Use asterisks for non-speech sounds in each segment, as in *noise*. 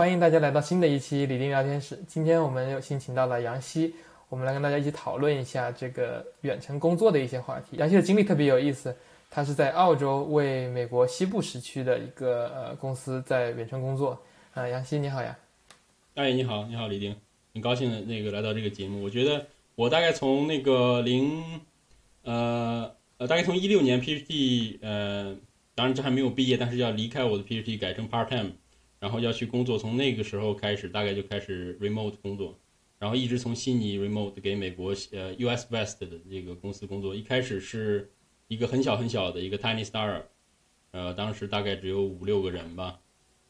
欢迎大家来到新的一期李丁聊天室。今天我们有幸请到了杨希，我们来跟大家一起讨论一下这个远程工作的一些话题。杨希的经历特别有意思，他是在澳洲为美国西部时区的一个呃公司在远程工作。啊，杨希你好呀！哎，你好，你好，李丁，很高兴的那个来到这个节目。我觉得我大概从那个零，呃呃，大概从一六年 PhD，呃，当然这还没有毕业，但是要离开我的 PhD 改成 part time，然后要去工作。从那个时候开始，大概就开始 remote 工作，然后一直从悉尼 remote 给美国呃 US West 的这个公司工作。一开始是一个很小很小的一个 tiny startup，呃，当时大概只有五六个人吧。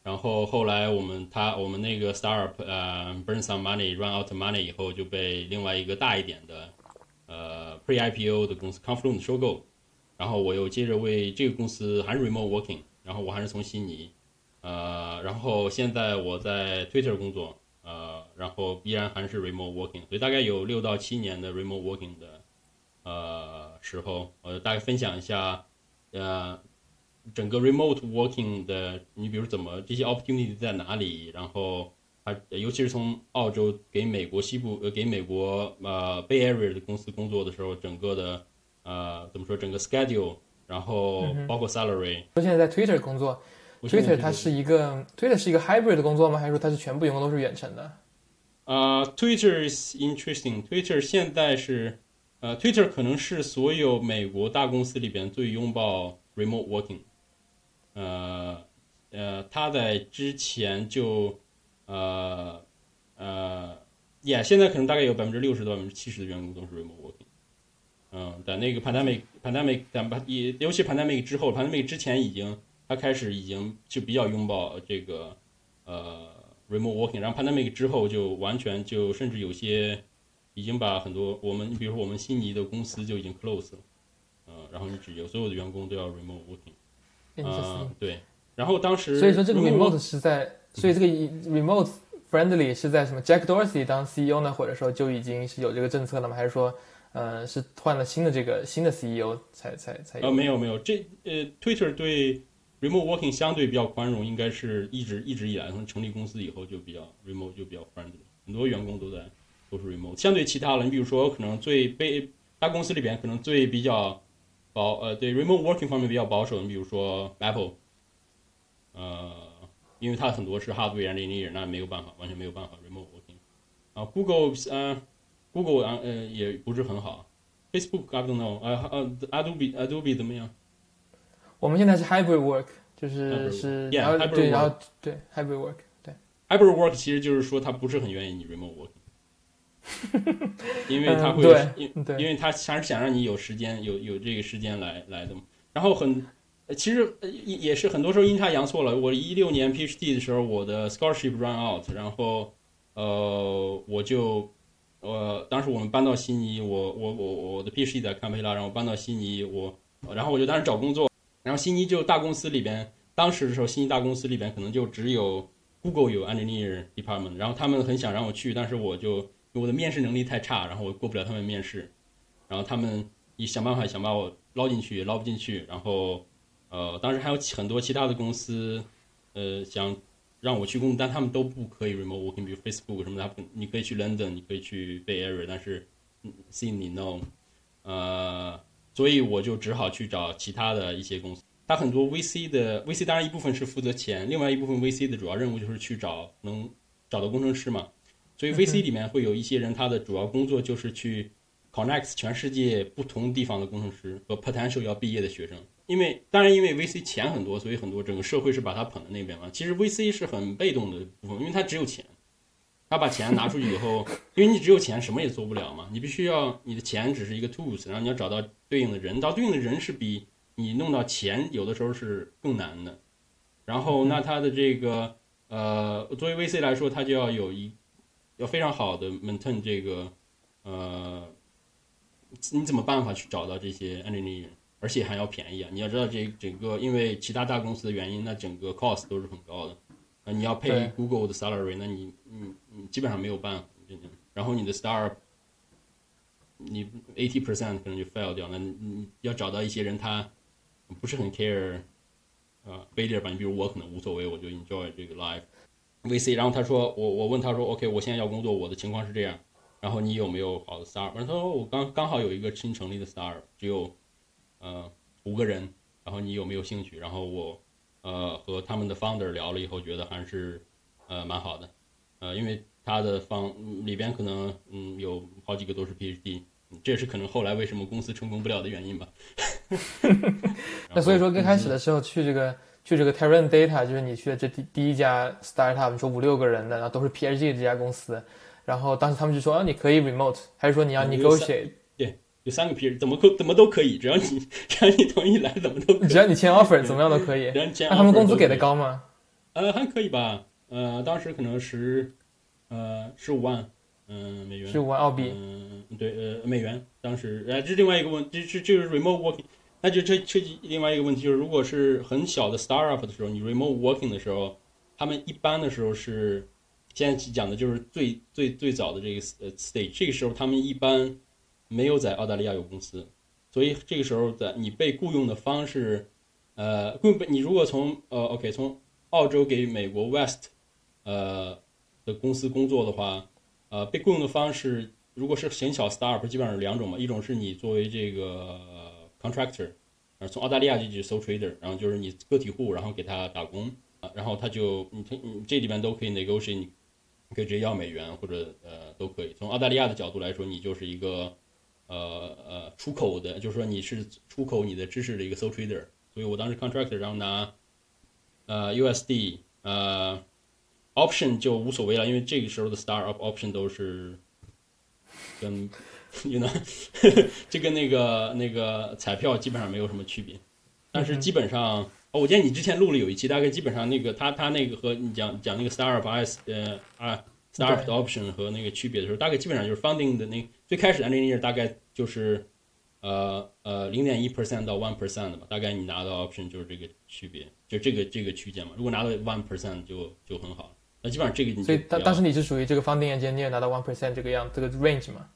然后后来我们他我们那个 startup 呃 burn some money run out money 以后就被另外一个大一点的呃 pre IPO 的公司 Confluent 收购，然后我又接着为这个公司还是 remote working，然后我还是从悉尼，呃，然后现在我在 Twitter 工作，呃，然后依然还是 remote working，所以大概有六到七年的 remote working 的呃时候，我大概分享一下呃。整个 remote working 的，你比如怎么这些 opportunity 在哪里？然后它尤其是从澳洲给美国西部呃给美国呃 Bay Area 的公司工作的时候，整个的呃怎么说整个 schedule，然后包括 salary。我现在在 Twitter 工作，Twitter 它是一个 Twitter 是一个 hybrid 的工作吗？还是说它是全部员工都是远程的？啊，Twitter is interesting。Twitter 现在是呃 Twitter 可能是所有美国大公司里边最拥抱 remote working。呃，呃，它在之前就，呃，呃，也现在可能大概有百分之六十到百分之七十的员工都是 remote working。嗯，在那个 pandemic pandemic 但也尤其 pandemic 之后，pandemic 之前已经他开始已经就比较拥抱这个呃 remote working，然后 pandemic 之后就完全就甚至有些已经把很多我们，你比如说我们悉尼的公司就已经 close 了，呃，然后你只有所有的员工都要 remote working。嗯，对。然后当时，所以说这个 remote 是在，所以这个 remote friendly 是在什么？Jack Dorsey 当 CEO 呢，或者说就已经是有这个政策了吗？还是说，呃，是换了新的这个新的 CEO 才才才？呃，没有没有，这呃，Twitter 对 remote working 相对比较宽容，应该是一直一直以来从成立公司以后就比较 remote 就比较 friendly，很多员工都在都是 remote。相对其他的，你比如说可能最被大公司里边可能最比较。保呃对 remote working 方面比较保守，你比如说 Apple，呃，因为它很多是 hardware engineer，那没有办法，完全没有办法 remote working。啊，Google 呃，Google 呃也不是很好，Facebook I don't know，呃呃 Adobe Adobe 怎么样？我们现在是 hybrid work，就是是然后对然后对 hybrid work 对 hybrid work 其实就是说他不是很愿意你 remote working。因为他会，因因为他还是想让你有时间，有有这个时间来来的嘛。然后很，其实也也是很多时候阴差阳错了。我一六年 PhD 的时候，我的 scholarship run out，然后呃，我就呃，当时我们搬到悉尼，我我我我的 PhD 在堪培拉，然后搬到悉尼，我然后我就当时找工作，然后悉尼就大公司里边，当时的时候悉尼大公司里边可能就只有 Google 有 engineer department，然后他们很想让我去，但是我就。我的面试能力太差，然后我过不了他们面试，然后他们一想办法想把我捞进去，捞不进去。然后，呃，当时还有很多其他的公司，呃，想让我去工作，但他们都不可以 remote working，比如 Facebook 什么的，你可以去 London，你可以去 Bay Area，但是 Sydney no，呃，所以我就只好去找其他的一些公司。他很多 VC 的 VC，当然一部分是负责钱，另外一部分 VC 的主要任务就是去找能找到工程师嘛。所以 VC 里面会有一些人，他的主要工作就是去 connect 全世界不同地方的工程师和 potential 要毕业的学生。因为当然，因为 VC 钱很多，所以很多整个社会是把他捧在那边嘛。其实 VC 是很被动的部分，因为他只有钱，他把钱拿出去以后，因为你只有钱，什么也做不了嘛。你必须要你的钱只是一个 tools，然后你要找到对应的人，到对应的人是比你弄到钱有的时候是更难的。然后那他的这个呃，作为 VC 来说，他就要有一。要非常好的 maintain 这个，呃，你怎么办法去找到这些 engineer，而且还要便宜啊？你要知道这整个因为其他大公司的原因，那整个 cost 都是很高的。啊，你要配 Google 的 salary，那你你你基本上没有办法，然后你的 star，你 eighty percent 可能就 fail 掉。那你要找到一些人，他不是很 care，啊，failure 吧？你比如我可能无所谓，我就 enjoy 这个 life。VC，然后他说我我问他说 OK，我现在要工作，我的情况是这样，然后你有没有好的 startup？他说我刚刚好有一个新成立的 startup，只有呃五个人，然后你有没有兴趣？然后我呃和他们的 founder 聊了以后，觉得还是呃蛮好的，呃因为他的方里边可能嗯有好几个都是 PhD，这也是可能后来为什么公司成功不了的原因吧。*laughs* *laughs* 那所以说，刚开始的时候去这个去这个 Terran Data，就是你去的这第第一家 startup，你说五六个人的，然后都是 PhD 这家公司，然后当时他们就说啊，你可以 remote，还是说你要 negotiate？对，有三个 PhD，怎么可怎么都可以，只要你只要你同意来，怎么都只要你签 offer，怎么样都可以。那他们工资给的高吗？呃，还可以吧。呃，当时可能十呃十五万，嗯，美元。十五万澳币。嗯，对，呃，美元。当时，呃，这是另外一个问，这这就是 remote working。那就这这另外一个问题就是，如果是很小的 startup 的时候，你 remote working 的时候，他们一般的时候是现在讲的就是最最最早的这个呃 stage，这个时候他们一般没有在澳大利亚有公司，所以这个时候在你被雇佣的方式，呃，雇你如果从呃 OK 从澳洲给美国 West 呃的公司工作的话，呃，被雇佣的方式如果是很小 startup，基本上是两种嘛，一种是你作为这个。Contractor，然后从澳大利亚就去搜 Trader，然后就是你个体户，然后给他打工啊，然后他就你你这里边都可以 negotiate，你可以直接要美元或者呃都可以。从澳大利亚的角度来说，你就是一个呃呃出口的，就是说你是出口你的知识的一个搜 Trader。所以我当时 Contractor，然后拿呃 USD，呃 Option 就无所谓了，因为这个时候的 Startup Option 都是跟。你呢？这跟那个那个彩票基本上没有什么区别，但是基本上，哦，我记得你之前录了有一期，大概基本上那个他他那个和你讲讲那个 startup s 呃啊 startup option 和那个区别的时候，大概基本上就是 funding 的那最开始的那页大概就是呃呃零点一 percent 到 one percent 的吧，大概你拿到 option 就是这个区别，就这个这个区间嘛。如果拿到 one percent 就就很好，那基本上这个你所以当当时你是属于这个 funding 眼你也拿到 one percent 这个样这个 range 嘛？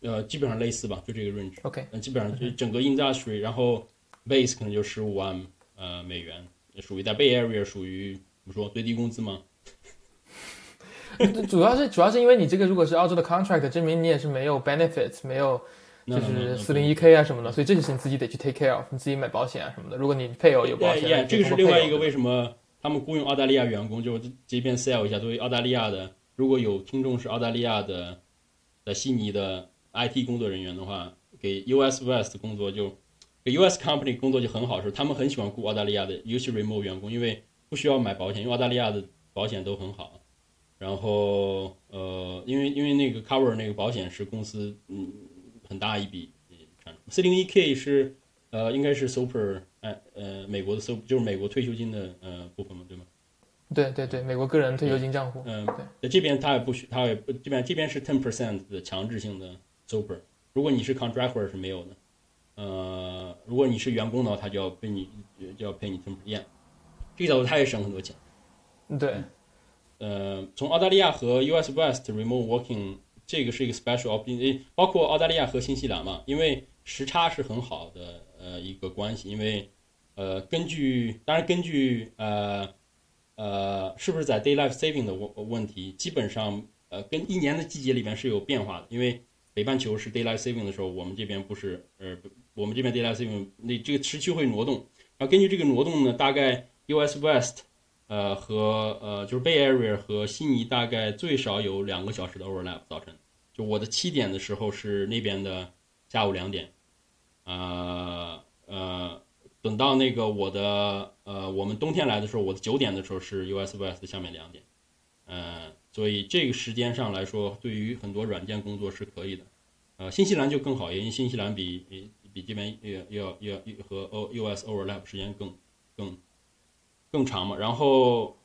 呃，基本上类似吧，就这个 range。OK，那基本上就整个 industry，然后 base 可能就十五万呃美元，属于在 Bay Area 属于怎么说最低工资吗？主要是主要是因为你这个如果是澳洲的 contract，证明你也是没有 benefits，没有就是四零一 K 啊什么的，所以这就是你自己得去 take care of，你自己买保险啊什么的。如果你配偶有保险，这个是另外一个为什么他们雇佣澳大利亚员工，就这边 sell 一下，作为澳大利亚的，如果有听众是澳大利亚的，在悉尼的。IT 工作人员的话，给 US West 工作就给 US company 工作就很好，是他们很喜欢雇澳大利亚的尤其 remote 员工，因为不需要买保险，因为澳大利亚的保险都很好。然后呃，因为因为那个 cover 那个保险是公司嗯很大一笔产出。四零一 K 是呃应该是 super 哎呃美国的 super 就是美国退休金的呃部分嘛，对吗？对对对，美国个人退休金账户。嗯，对。那这边他也不需，他也不这边这边是 ten percent 的强制性的。super，如果你是 contractor 是没有的，呃，如果你是员工的话，他就要被你就要赔你 ten percent，这个角度他也省很多钱。对，呃，从澳大利亚和 US West remote working 这个是一个 special option，包括澳大利亚和新西兰嘛，因为时差是很好的呃一个关系，因为呃根据当然根据呃呃是不是在 daylight saving 的问问题，基本上呃跟一年的季节里面是有变化的，因为北半球是 daylight saving 的时候，我们这边不是，呃，我们这边 daylight saving 那这个时区会挪动，然后根据这个挪动呢，大概 US West，呃和呃就是 Bay Area 和悉尼大概最少有两个小时的 overlap 早晨，就我的七点的时候是那边的下午两点，呃呃，等到那个我的呃我们冬天来的时候，我的九点的时候是 US West 下面两点，嗯。所以这个时间上来说，对于很多软件工作是可以的，呃，新西兰就更好，因为新西兰比比比这边要要要和 O U S overlap 时间更更更长嘛。然后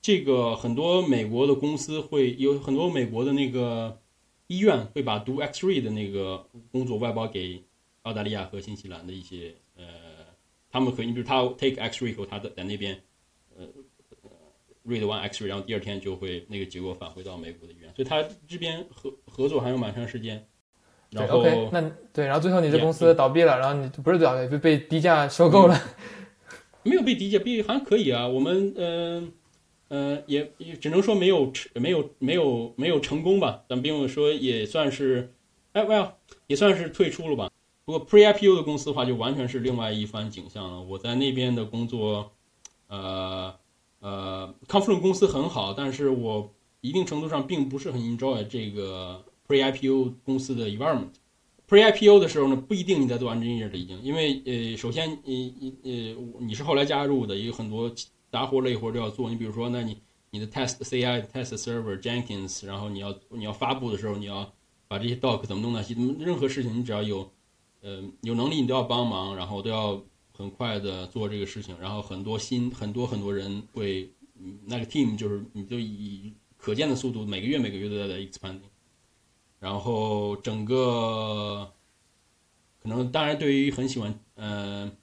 这个很多美国的公司会有很多美国的那个医院会把读 X-ray 的那个工作外包给澳大利亚和新西兰的一些呃，他们可以，比如他 take X-ray 后，他的在那边呃。read one X-ray，然后第二天就会那个结果返回到美国的医院，所以他这边合合作还有蛮长时间。然后 OK，那对，然后最后你这公司倒闭了，然后你不是倒闭，被被低价收购了。*laughs* 没有被低价，被还可以啊。我们嗯呃，也也只能说没有成没有没有没有成功吧，但并不说也算是，哎，well 也算是退出了吧。不过 pre IPO 的公司的话，就完全是另外一番景象了。我在那边的工作，呃呃，Confluent 公司很好，但是我一定程度上并不是很 enjoy 这个 pre IPO 公司的 environment。Pre IPO 的时候呢，不一定你在做 engineer 的已经，因为呃，首先你你呃你是后来加入的，有很多。杂活累活都要做，你比如说，那你你的 test CI test server Jenkins，然后你要你要发布的时候，你要把这些 doc 怎么弄那些，任何事情你只要有，呃，有能力你都要帮忙，然后都要很快的做这个事情，然后很多新很多很多人会，那个 team 就是你就以可见的速度，每个月每个月都在在 expanding，然后整个可能当然对于很喜欢，嗯。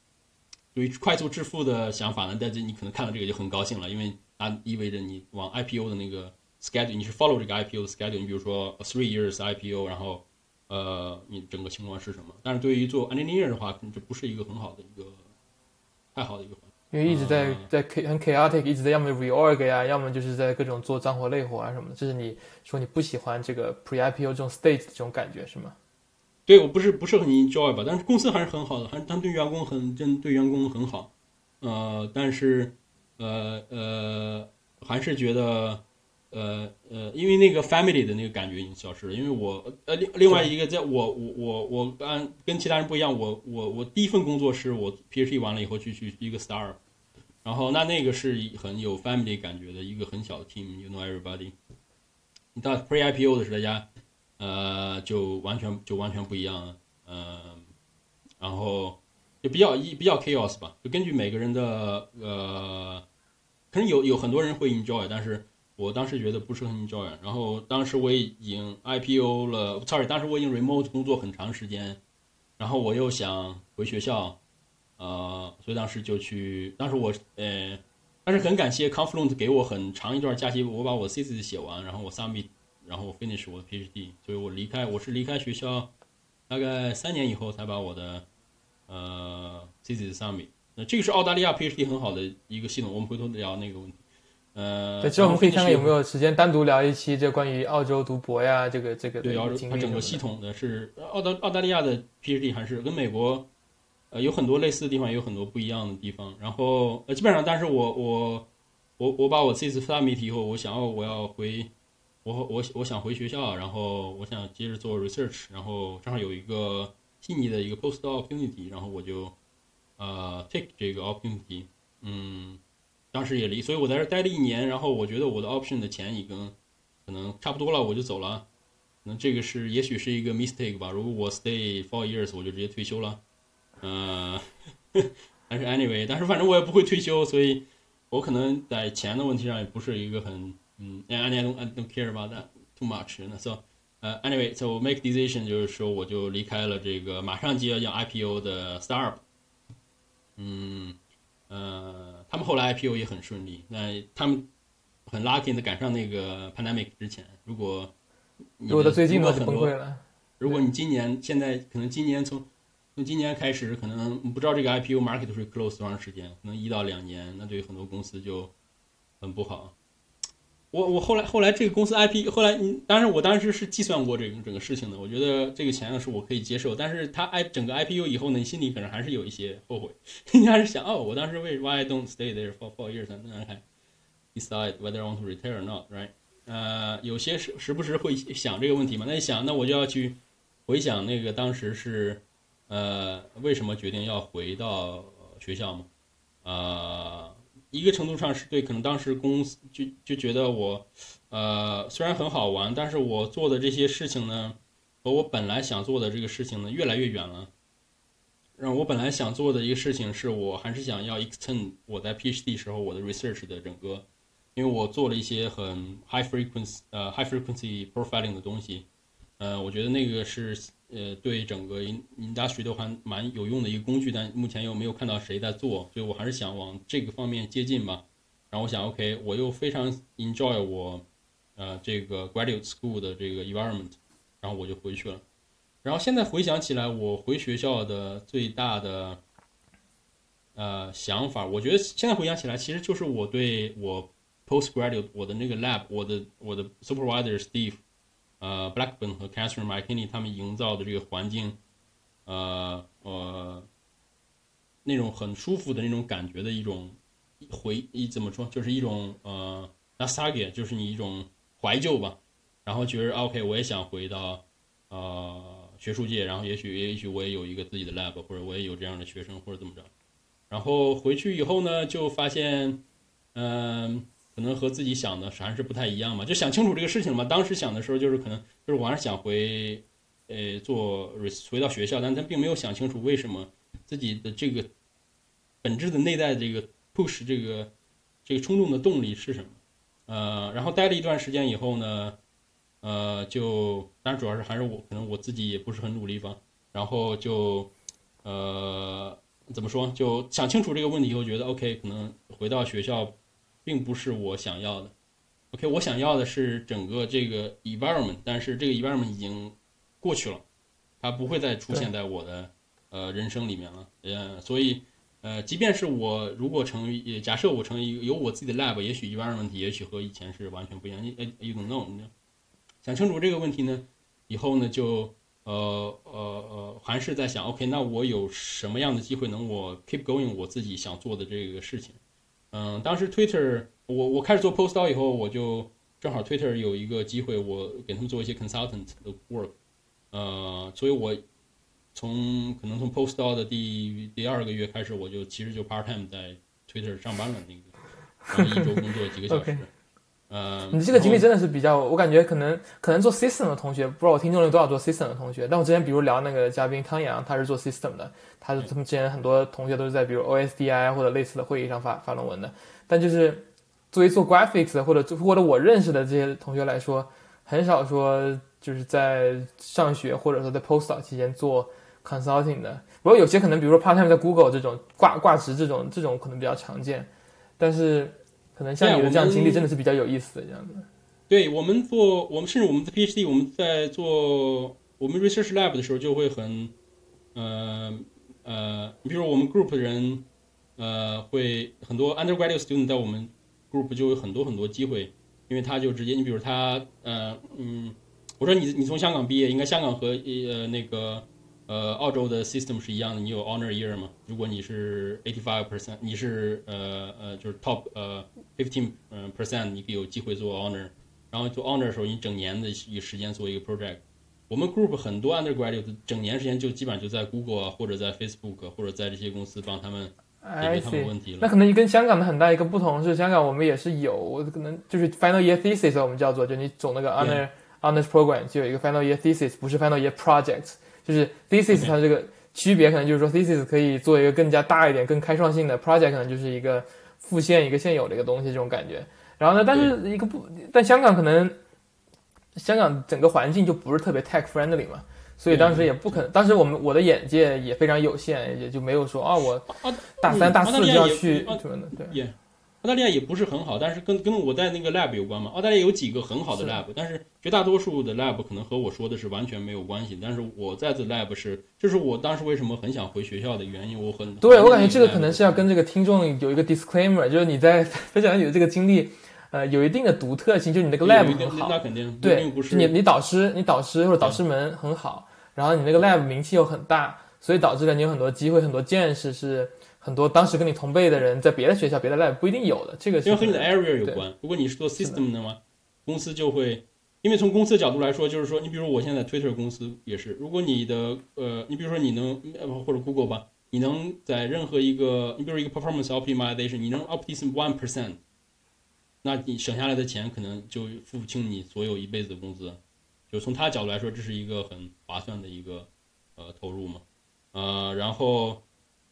对于快速致富的想法呢，大家你可能看到这个就很高兴了，因为它意味着你往 IPO 的那个 schedule，你是 follow 这个 IPO 的 schedule。你比如说 three years IPO，然后呃，你整个情况是什么？但是对于做 engineer 的话，可能这不是一个很好的一个太好的一个，因为一直在在 K 很 chaotic，一直在要么 reorg 呀，要么就是在各种做脏活累活啊什么的。这是你说你不喜欢这个 pre IPO 这种 state 这种感觉是吗？对我不是不是很 enjoy 吧，但是公司还是很好的，还他对员工很真，对员工很好，呃，但是呃呃还是觉得呃呃，因为那个 family 的那个感觉已经消失了。因为我呃另另外一个，在我我我我按跟其他人不一样，我我我第一份工作是我 PhD 完了以后去去一个 star，然后那那个是很有 family 感觉的一个很小的 team，you know everybody。你到 pre IPO 的时候，大家。呃，就完全就完全不一样了，嗯，然后就比较一比较 chaos 吧，就根据每个人的呃，可能有有很多人会 enjoy，但是我当时觉得不是很 enjoy。然后当时我已经 IPO 了，sorry，当时我已经 remote 工作很长时间，然后我又想回学校，呃，所以当时就去，当时我呃，但是很感谢 Confluent 给我很长一段假期，我把我 thesis 写完，然后我 submit。然后我 finish 我的 PhD，所以我离开，我是离开学校，大概三年以后才把我的呃 thesis submit。那这个是澳大利亚 PhD 很好的一个系统，我们回头聊那个问题。呃，对，之后我们可以看看有没有时间单独聊一期这关于澳洲读博呀，这个这个对澳洲它整个系统的是澳大澳大利亚的 PhD 还是跟美国呃有很多类似的地方，也有很多不一样的地方。然后呃基本上，但是我我我我把我 thesis submit 以后，我想要我要回。我我我想回学校，然后我想接着做 research，然后正好有一个悉尼的一个 post opportunity，然后我就呃 take 这个 opportunity，嗯，当时也离，所以我在这待了一年，然后我觉得我的 option 的钱已经可能差不多了，我就走了。那这个是也许是一个 mistake 吧。如果我 stay four years，我就直接退休了。嗯，*laughs* 但是 anyway，但是反正我也不会退休，所以我可能在钱的问题上也不是一个很。嗯，and I don't I don't care about that too much。那 so，呃，anyway，so make decision 就是说我就离开了这个马上就要要 IPO 的 startup。嗯，呃，他们后来 IPO 也很顺利。那他们很 lucky 的赶上那个 pandemic 之前。如果如果最近都崩溃了。如果你今年现在可能今年从从今年开始可能不知道这个 IPO market 会 close 多长时间，可能一到两年，那对于很多公司就很不好。我我后来后来这个公司 IP 后来你当然我当时是计算过这个整个事情的，我觉得这个钱是我可以接受，但是他 I 整个 IPO 以后呢，你心里可能还是有一些后悔，*laughs* 你还是想哦，我当时为 Why I don't stay there for four years and then decide whether I want to retire or not, right？呃，有些时时不时会想这个问题嘛，那你想那我就要去回想那个当时是呃为什么决定要回到学校嘛，呃。一个程度上是对，可能当时公司就就觉得我，呃，虽然很好玩，但是我做的这些事情呢，和我本来想做的这个事情呢，越来越远了。让我本来想做的一个事情是，我还是想要 extend 我在 PhD 时候我的 research 的整个，因为我做了一些很 high frequency 呃 high frequency profiling 的东西，呃，我觉得那个是。呃，对整个 industry 都还蛮有用的一个工具，但目前又没有看到谁在做，所以我还是想往这个方面接近吧。然后我想，OK，我又非常 enjoy 我呃这个 graduate school 的这个 environment，然后我就回去了。然后现在回想起来，我回学校的最大的呃想法，我觉得现在回想起来，其实就是我对我 postgraduate 我的那个 lab，我的我的 supervisor Steve，呃，Blackburn 和 Catherine McKinney 他们营造的这个环境，呃呃，那种很舒服的那种感觉的一种回一怎么说，就是一种呃 n o s t a g i a 就是你一种怀旧吧。然后觉得 OK，我也想回到呃学术界，然后也许也许我也有一个自己的 lab，或者我也有这样的学生或者怎么着。然后回去以后呢，就发现，嗯。可能和自己想的还是不太一样嘛，就想清楚这个事情嘛。当时想的时候，就是可能就是我还是想回，呃，做回到学校，但他并没有想清楚为什么自己的这个本质的内在这个 push 这个这个冲动的动力是什么。呃，然后待了一段时间以后呢，呃，就当然主要是还是我可能我自己也不是很努力吧。然后就呃怎么说，就想清楚这个问题以后，觉得 OK，可能回到学校。并不是我想要的，OK，我想要的是整个这个 environment，但是这个 environment 已经过去了，它不会再出现在我的呃人生里面了，呃，所以呃，即便是我如果成为，假设我成为一个有我自己的 lab，也许 environment 也许和以前是完全不一样，呃，you don't know，想清楚这个问题呢，以后呢就呃呃呃，还是在想，OK，那我有什么样的机会能我 keep going 我自己想做的这个事情。嗯，当时 Twitter 我我开始做 post doc 以后，我就正好 Twitter 有一个机会，我给他们做一些 consultant 的 work，呃，所以我从可能从 post doc 的第第二个月开始，我就其实就 part time 在 Twitter 上班了，那个，然后一周工作几个小时。呃，你这个经历真的是比较，我感觉可能可能做 system 的同学，不知道我听众有多少做 system 的同学。但我之前比如聊那个嘉宾汤阳，他是做 system 的，他是他们之前很多同学都是在比如 OSDI 或者类似的会议上发发论文的。但就是作为做 graphics 或者或者我认识的这些同学来说，很少说就是在上学或者说在 postdoc 期间做 consulting 的。不过有些可能比如说 part time 在 Google 这种挂挂职这种这种可能比较常见，但是。可能像你的这样经历真的是比较有意思的这样子。对我们做，我们甚至我们的 PhD，我们在做我们 research lab 的时候就会很，呃呃，你比如我们 group 的人，呃，会很多 undergraduate student 在我们 group 就有很多很多机会，因为他就直接，你比如他，呃嗯，我说你你从香港毕业，应该香港和呃那个。呃，澳洲的 system 是一样的，你有 honor year 吗？如果你是 eighty five percent，你是呃呃就是 top 呃 fifteen 嗯 percent，你可以有机会做 honor。然后做 honor 的时候，你整年的一个时间做一个 project。我们 group 很多 undergraduate 整年时间就基本上就在 Google 啊或者在 Facebook 或者在这些公司帮他们解决他们问题了。那可能跟香港的很大一个不同是，香港我们也是有可能就是 final year thesis 我们叫做，就你走那个 honor honors program 就有一个 final year thesis，不是 final year project。就是 thesis 它这个区别可能就是说 thesis 可以做一个更加大一点、更开创性的 project，可能就是一个复现一个现有的一个东西这种感觉。然后呢，但是一个不，但香港可能香港整个环境就不是特别 tech friendly 嘛，所以当时也不可能。当时我们我的眼界也非常有限，也就没有说啊，我大三大四就要去什么的，对。澳大利亚也不是很好，但是跟跟我在那个 lab 有关嘛。澳大利亚有几个很好的 lab，但是绝大多数的 lab 可能和我说的是完全没有关系。但是我在的 lab 是，就是我当时为什么很想回学校的原因。我很对我感觉这个可能是要跟这个听众有一个 disclaimer，就是你在 *laughs* 分享你的这个经历，呃，有一定的独特性，就是你那个 lab 很好，那肯定对，不是你你导师你导师或者导师们很好，然后你那个 lab 名气又很大，所以导致了你有很多机会、很多见识是。很多当时跟你同辈的人，在别的学校、别的 lab 不一定有的，这个因为和你的 area 有关。如果你是做 system 的嘛，公司就会，因为从公司的角度来说，就是说，你比如我现在 Twitter 公司也是，如果你的呃，你比如说你能或者 Google 吧，你能在任何一个，你比如一个 performance optimization，你能 optimize one percent，那你省下来的钱可能就付不清你所有一辈子的工资。就从他角度来说，这是一个很划算的一个呃投入嘛，呃，然后。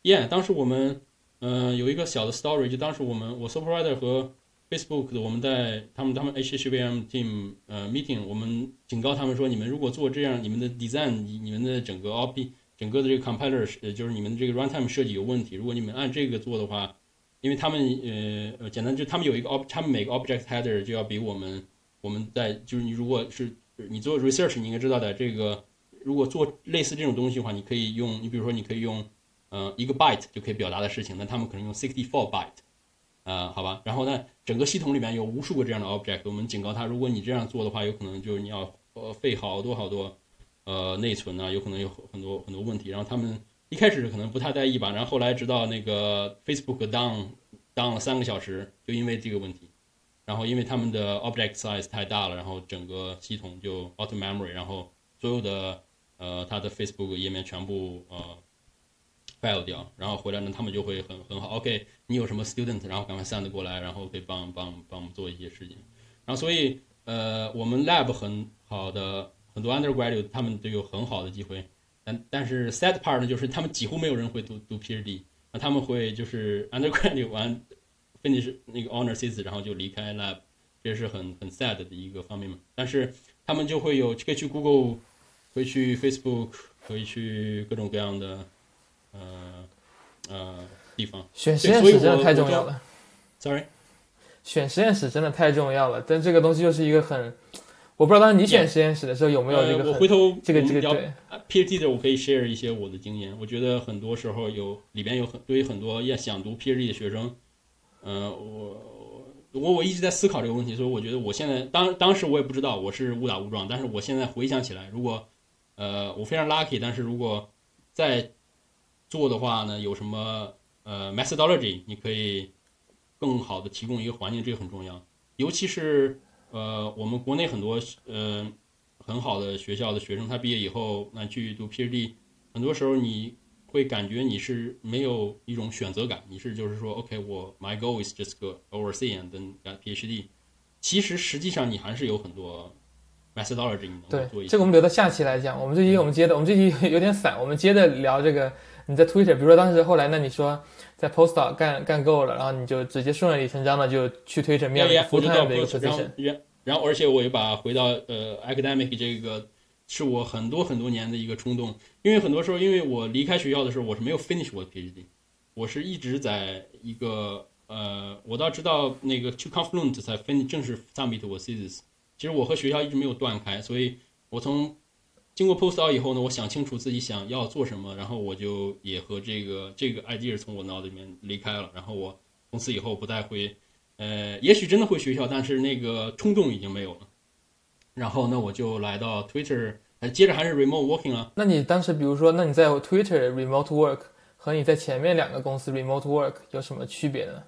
耶，当时我们，嗯，有一个小的 story，就当时我们，我 supervisor 和 Facebook 的，我们在他们他们 HHVM team 呃 meeting，我们警告他们说，你们如果做这样，你们的 design，你们的整个 op，整个的这个 compiler，呃，就是你们的这个 runtime 设计有问题。如果你们按这个做的话，因为他们，呃，简单就他们有一个 ob，他们每个 object header 就要比我们，我们在就是你如果是你做 research，你应该知道的，这个如果做类似这种东西的话，你可以用，你比如说你可以用。呃，一个 byte 就可以表达的事情，那他们可能用 sixty four byte，啊，好吧。然后呢，整个系统里面有无数个这样的 object，我们警告他，如果你这样做的话，有可能就是你要呃费好多好多呃内存啊，有可能有很多很多问题。然后他们一开始可能不太在意吧，然后后来直到那个 Facebook down down 了三个小时，就因为这个问题。然后因为他们的 object size 太大了，然后整个系统就 out memory，然后所有的呃它的 Facebook 页面全部呃 fail 掉，然后回来呢，他们就会很很好，OK，你有什么 student，然后赶快 send 过来，然后可以帮帮帮我们做一些事情。然后所以呃我们 lab 很好的很多 undergraduate 他们都有很好的机会，但但是 sad part 呢就是他们几乎没有人会读读 PhD，那他们会就是 undergraduate *laughs* 完。finish 那个 honor thesis，然后就离开 lab，这是很很 sad 的一个方面嘛。但是他们就会有可以去 Google，可以去 Facebook，可以去各种各样的呃呃地方。选实验室真的太重要了。Sorry，选实验室真的太重要了。但这个东西又是一个很，我不知道当时你选实验室的时候有没有这个。我回头这个这个对 PhD 的我可以 share 一些我的经验。我觉得很多时候有里边有很对于很多要想读 PhD 的学生。嗯，我我我一直在思考这个问题，所以我觉得我现在当当时我也不知道我是误打误撞，但是我现在回想起来，如果呃我非常 lucky，但是如果再做的话呢，有什么呃 methodology，你可以更好的提供一个环境，这个很重要，尤其是呃我们国内很多呃很好的学校的学生，他毕业以后那去读 PhD，很多时候你。会感觉你是没有一种选择感，你是就是说，OK，我 my goal is just go overseas and then get PhD。其实实际上你还是有很多 methodology 能对做一这个我们留到下期来讲。我们这期我们接的，我们这期有点散，我们接着聊这个。你在 Twitter，比如说当时后来，那你说在 Postdoc 干干够了，然后你就直接顺理成章的就去 Twitter 面了 full time 的一个 position。然然后而且我也把回到呃 academic 这个。是我很多很多年的一个冲动，因为很多时候，因为我离开学校的时候，我是没有 finish 我的 PhD，我是一直在一个呃，我倒知道那个去 Confluent 才 finish 正式 submit 我 thesis。其实我和学校一直没有断开，所以我从经过 postdoc 以后呢，我想清楚自己想要做什么，然后我就也和这个这个 idea 从我脑子里面离开了，然后我从此以后不再会，呃，也许真的会学校，但是那个冲动已经没有了。然后呢，我就来到 Twitter，呃，接着还是 remote working 啊。那你当时，比如说，那你在 Twitter remote work 和你在前面两个公司 remote work 有什么区别呢？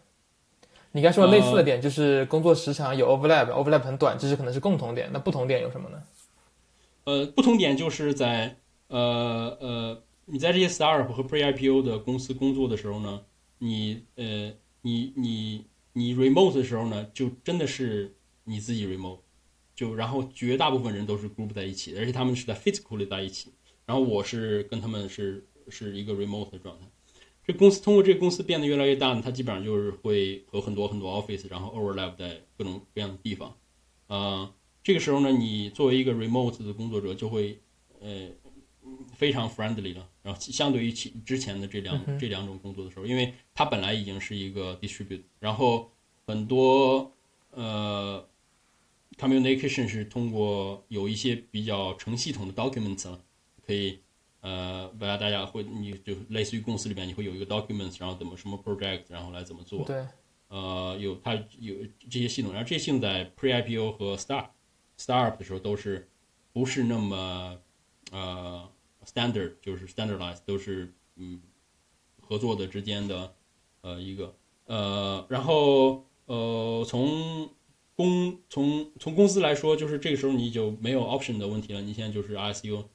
你刚说类似的点就是工作时长有 overlap，overlap 很短，这是可能是共同点。那不同点有什么呢？呃，不同点就是在呃呃，你在这些 startup 和 pre IPO 的公司工作的时候呢，你呃你你你 remote 的时候呢，就真的是你自己 remote。就然后绝大部分人都是 group 在一起，而且他们是在 physically 在一起。然后我是跟他们是是一个 remote 的状态。这公司通过这个公司变得越来越大呢，它基本上就是会和很多很多 office，然后 overlap 在各种各样的地方。啊，这个时候呢，你作为一个 remote 的工作者就会呃非常 friendly 了。然后相对于其之前的这两这两种工作的时候，因为它本来已经是一个 distribute，然后很多呃。Communication 是通过有一些比较成系统的 documents 了，可以呃，大家大家会你就类似于公司里面你会有一个 documents，然后怎么什么 project，然后来怎么做。对。呃，有它有这些系统，然后这些系统在 pre-IPO 和 start startup 的时候都是不是那么呃 standard，就是 standardized，都是嗯合作的之间的呃一个呃，然后呃从。公从从公司来说，就是这个时候你就没有 option 的问题了。你现在就是 ICU，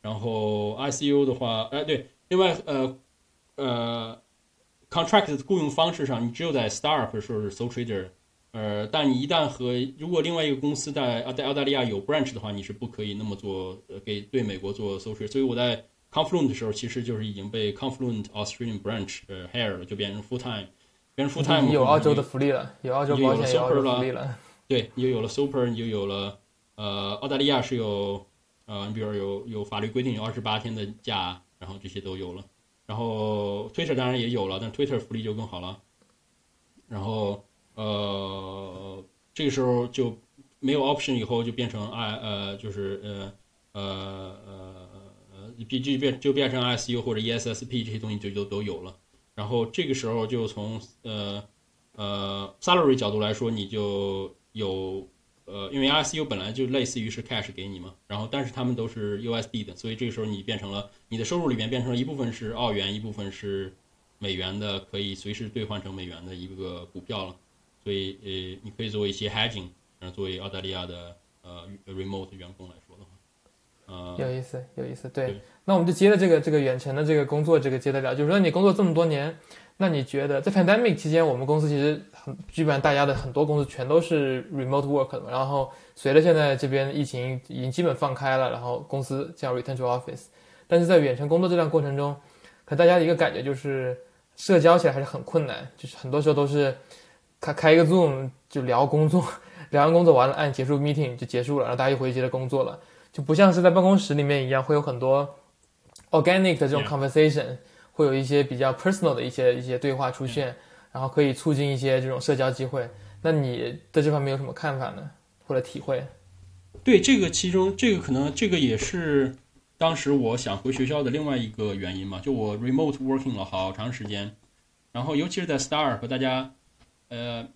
然后 ICU 的话，哎对，另外呃呃 contract 的雇佣方式上，你只有在 startup 的时候是 sole trader，呃，但你一旦和如果另外一个公司在在澳大利亚有 branch 的话，你是不可以那么做，呃，给对美国做 trader。所以我在 Confluent 的时候，其实就是已经被 Confluent Australian branch 呃 hire 了，就变成 full time。变成 full time 有澳洲的福利了，有澳洲保险，有澳洲福利了。对，你就有了 super，你就有了呃，澳大利亚是有呃，你比如有有法律规定有二十八天的假，然后这些都有了。然后 Twitter 当然也有了，但 Twitter 福利就更好了。然后呃，这个时候就没有 option，以后就变成 I 呃，就是呃呃呃呃，P G 变就变成 ISU 或者 ESSP 这些东西就就都有了。然后这个时候就从呃呃 salary 角度来说，你就有呃，因为 isu 本来就类似于是 cash 给你嘛，然后但是他们都是 USD 的，所以这个时候你变成了你的收入里面变成了一部分是澳元，一部分是美元的，可以随时兑换成美元的一个股票了。所以呃，你可以作为一些 hedging，然后作为澳大利亚的呃 remote 员工来说的话。有意思，有意思。对，那我们就接着这个这个远程的这个工作这个接着聊，就是说你工作这么多年，那你觉得在 pandemic 期间，我们公司其实很基本上大家的很多公司全都是 remote work 的嘛。然后随着现在这边疫情已经基本放开了，然后公司将 return to office，但是在远程工作这段过程中，可大家的一个感觉就是社交起来还是很困难，就是很多时候都是开开一个 zoom 就聊工作，聊完工作完了按结束 meeting 就结束了，然后大家又回去接着工作了。就不像是在办公室里面一样，会有很多 organic 的这种 conversation，会有一些比较 personal 的一些一些对话出现，然后可以促进一些这种社交机会。那你对这方面有什么看法呢？或者体会？对这个其中这个可能这个也是当时我想回学校的另外一个原因嘛。就我 remote working 了好长时间，然后尤其是在 Star 和大家，呃，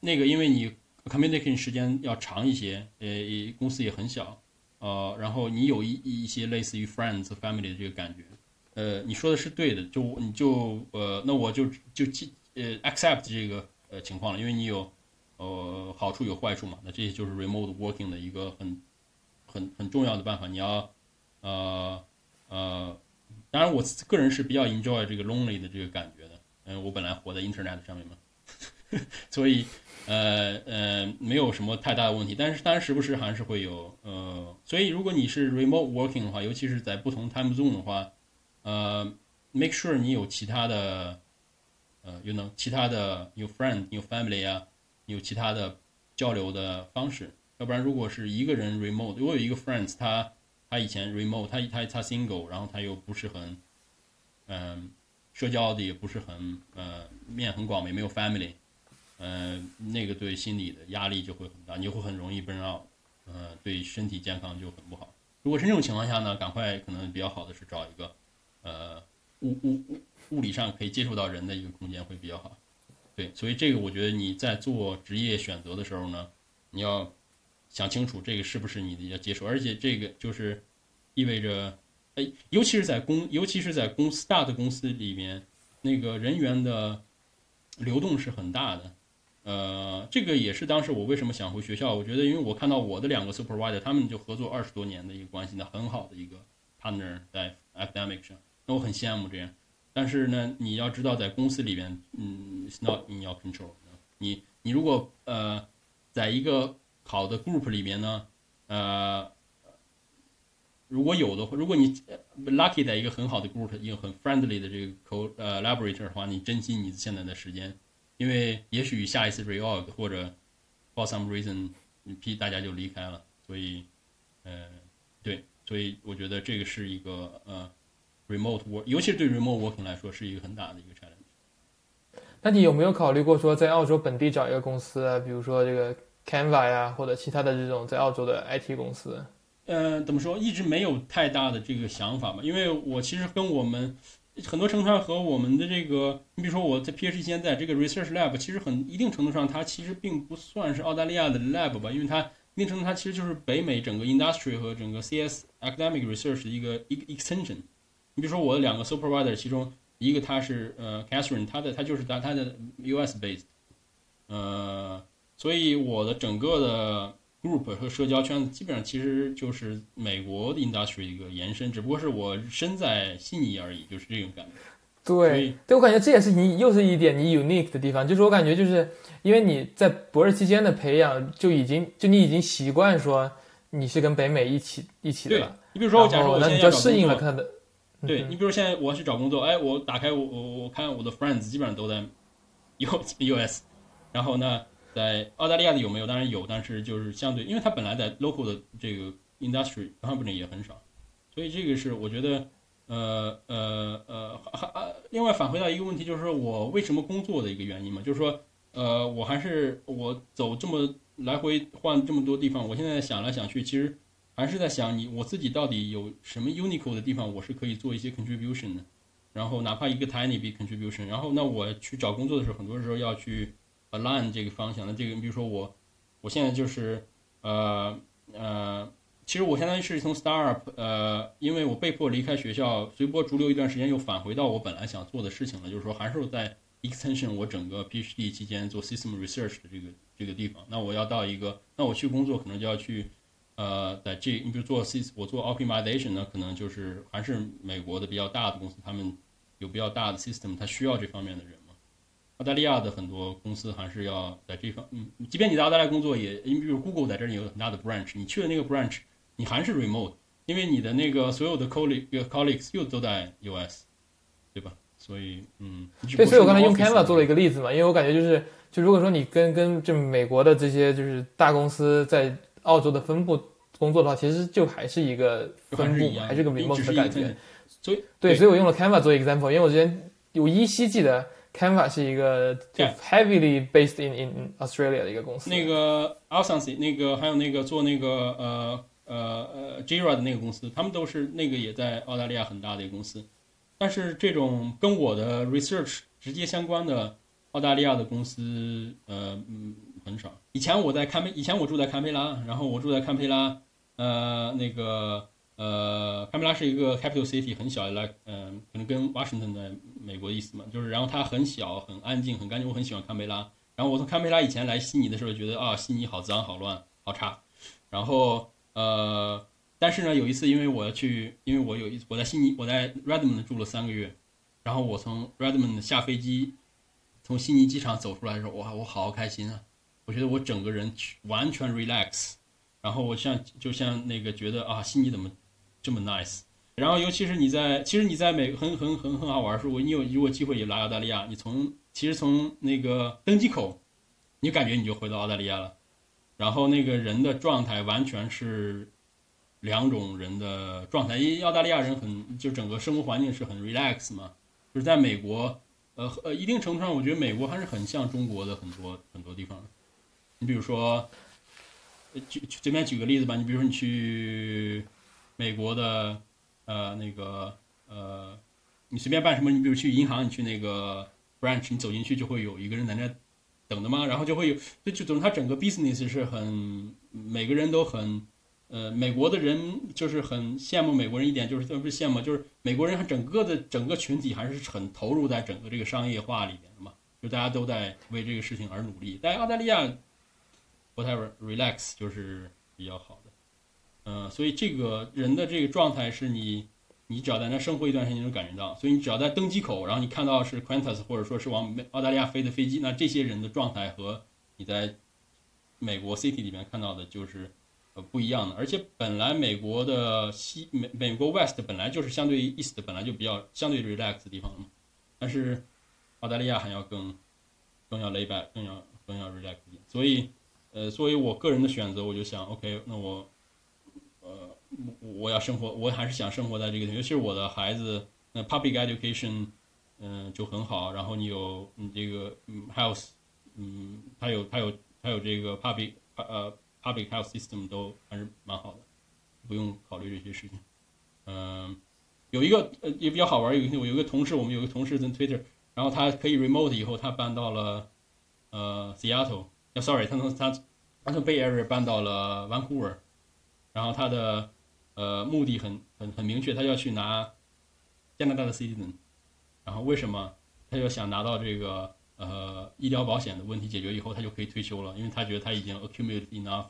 那个因为你 communication 时间要长一些，呃，公司也很小。呃，然后你有一一些类似于 friends family 的这个感觉，呃，你说的是对的，就你就呃，那我就就呃 accept 这个呃情况了，因为你有呃好处有坏处嘛，那这些就是 remote working 的一个很很很重要的办法。你要呃呃，当然我个人是比较 enjoy 这个 lonely 的这个感觉的，嗯，我本来活在 internet 上面嘛，*laughs* 所以。呃呃，没有什么太大的问题，但是当然时不时还是会有呃，所以如果你是 remote working 的话，尤其是在不同 time zone 的话，呃，make sure 你有其他的呃，有能其他的有 friend 有 family 啊，有其他的交流的方式，要不然如果是一个人 remote，我有一个 friends，他他以前 remote，他他他 single，然后他又不是很嗯社交的，也不是很呃面很广，也没有 family。嗯，那个对心理的压力就会很大，你会很容易 burn out，呃，对身体健康就很不好。如果是这种情况下呢，赶快可能比较好的是找一个，呃，物物物物理上可以接触到人的一个空间会比较好。对，所以这个我觉得你在做职业选择的时候呢，你要想清楚这个是不是你的要接受，而且这个就是意味着，哎，尤其是在公，尤其是在公司大的公司里面，那个人员的流动是很大的。呃，这个也是当时我为什么想回学校。我觉得，因为我看到我的两个 supervisor，他们就合作二十多年的一个关系呢，很好的一个 partner 在 academic 上，那我很羡慕这样。但是呢，你要知道，在公司里边，嗯，it's not in your control。你你如果呃，在一个好的 group 里面呢，呃，如果有的话，如果你 lucky 在一个很好的 group，一个很 friendly 的这个 co 呃 laborator 的话，你珍惜你现在的时间。因为也许下一次 reorg 或者 for some reason 一批大家就离开了，所以，呃，对，所以我觉得这个是一个呃 remote work，尤其是对 remote working 来说是一个很大的一个 challenge。那你有没有考虑过说在澳洲本地找一个公司啊，比如说这个 Canva 呀，或者其他的这种在澳洲的 IT 公司？嗯，怎么说，一直没有太大的这个想法嘛，因为我其实跟我们。很多程度上和我们的这个，你比如说我在 PhD 现在这个 research lab，其实很一定程度上，它其实并不算是澳大利亚的 lab 吧，因为它一定程度它其实就是北美整个 industry 和整个 CS academic research 的一个一个 extension。你比如说我的两个 supervisor，其中一个他是呃 Catherine，他的他就是他他的 US based，呃，所以我的整个的。Group 和社交圈子基本上其实就是美国的 industry 一个延伸，只不过是我身在悉尼而已，就是这种感觉。对，对我感觉这也是你又是一点你 unique 的地方，就是我感觉就是因为你在博士期间的培养就已经就你已经习惯说你是跟北美一起一起的了。你比如说，我假设我现在要找工作，对你比如现在我要去找工作，哎，我打开我我我看我的 friends 基本上都在 U US，然后呢？在澳大利亚的有没有？当然有，但是就是相对，因为它本来在 local 的这个 industry company 也很少，所以这个是我觉得，呃呃呃，还另外返回到一个问题，就是说我为什么工作的一个原因嘛，就是说，呃，我还是我走这么来回换这么多地方，我现在想来想去，其实还是在想你我自己到底有什么 unique 的地方，我是可以做一些 contribution 的，然后哪怕一个 tiny bit contribution，然后那我去找工作的时候，很多时候要去。Align 这个方向。那这个，你比如说我，我现在就是呃呃，其实我相当于是从 startup，呃，因为我被迫离开学校，随波逐流一段时间，又返回到我本来想做的事情了，就是说还是在 extension 我整个 PhD 期间做 system research 的这个这个地方。那我要到一个，那我去工作可能就要去。呃，在这，你比如做 C，我做 optimization 呢，可能就是还是美国的比较大的公司，他们有比较大的 system，它需要这方面的人。澳大利亚的很多公司还是要在这方，嗯，即便你在澳大利亚工作，也，你比如 Google 在这里有很大的 branch，你去了那个 branch，你还是 remote，因为你的那个所有的 colleague colleagues 又都在 US，对吧？所以，嗯，对，所以我刚才用 Canva 做了一个例子嘛，因为我感觉就是，就如果说你跟跟这美国的这些就是大公司在澳洲的分部工作的话，其实就还是一个分部，还是个 remote 的感觉。所以对，所以我用了 Canva 做 example，因为我之前我依稀记得 Canva 是一个就 heavily based in in Australia 的一个公司。那个 a l s a n c y 那个还有那个做那个呃呃呃 Jira 的那个公司，他们都是那个也在澳大利亚很大的一个公司。但是这种跟我的 research 直接相关的澳大利亚的公司，呃嗯很少。以前我在堪培，以前我住在堪培拉，然后我住在堪培拉，呃，那个呃，堪培拉是一个 capital city，很小，like，嗯，可能跟 Washington 在美国意思嘛，就是，然后它很小，很安静，很干净，我很喜欢堪培拉。然后我从堪培拉以前来悉尼的时候，觉得啊，悉尼好脏，好乱，好差。然后呃，但是呢，有一次，因为我要去，因为我有一我在悉尼，我在 Redmond 住了三个月，然后我从 Redmond 下飞机，从悉尼机场走出来的时候，哇，我好开心啊！我觉得我整个人完全 relax，然后我像就像那个觉得啊，悉尼怎么这么 nice？然后尤其是你在，其实你在美很很很很好玩，是我你有如果机会也来澳大利亚，你从其实从那个登机口，你感觉你就回到澳大利亚了，然后那个人的状态完全是两种人的状态，因为澳大利亚人很就整个生活环境是很 relax 嘛，就是在美国，呃呃一定程度上，我觉得美国还是很像中国的很多很多地方。你比如说，举随便举个例子吧。你比如说，你去美国的，呃，那个，呃，你随便办什么？你比如去银行，你去那个 branch，你走进去就会有一个人在那等的嘛。然后就会有，就就等于他整个 business 是很，每个人都很，呃，美国的人就是很羡慕美国人一点，就是特别羡慕，就是美国人他整个的整个群体还是很投入在整个这个商业化里面的嘛，就大家都在为这个事情而努力。但澳大利亚。whatever relax 就是比较好，嗯，所以这个人的这个状态是你，你只要在那生活一段时间，就能感觉到。所以你只要在登机口，然后你看到是 Qantas 或者说是往美澳大利亚飞的飞机，那这些人的状态和你在美国 city 里面看到的就是呃不一样的。而且本来美国的西美美国 west 本来就是相对于 east 本来就比较相对 relax 的地方嘛，但是澳大利亚还要更更要 lay back，更要更要 relax 一点，所以。呃，作为我个人的选择，我就想，OK，那我，我要生活，我还是想生活在这个，尤其是我的孩子，那 public education，嗯，就很好。然后你有你这个嗯 health，嗯，它有它有它有这个 public 呃 public health system 都还是蛮好的，不用考虑这些事情。嗯，有一个呃也比较好玩，有我有个同事，我们有个同事在 Twitter，然后他可以 remote 以后，他搬到了呃 Seattle。Sorry，他从他他从 Bay Area 搬到了 Vancouver，然后他的呃目的很很很明确，他要去拿加拿大的 citizen，然后为什么？他就想拿到这个呃医疗保险的问题解决以后，他就可以退休了，因为他觉得他已经 accumulate enough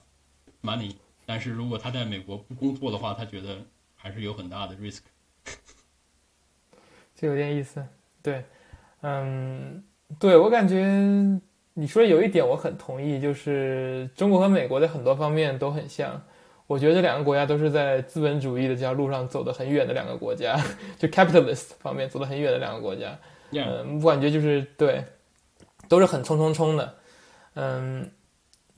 money。但是如果他在美国不工作的话，他觉得还是有很大的 risk。*laughs* 这有点意思，对，嗯，对我感觉。你说有一点我很同意，就是中国和美国在很多方面都很像。我觉得这两个国家都是在资本主义的这条路上走得很远的两个国家，就 capitalist 方面走得很远的两个国家。嗯，我感觉就是对，都是很冲冲冲的。嗯，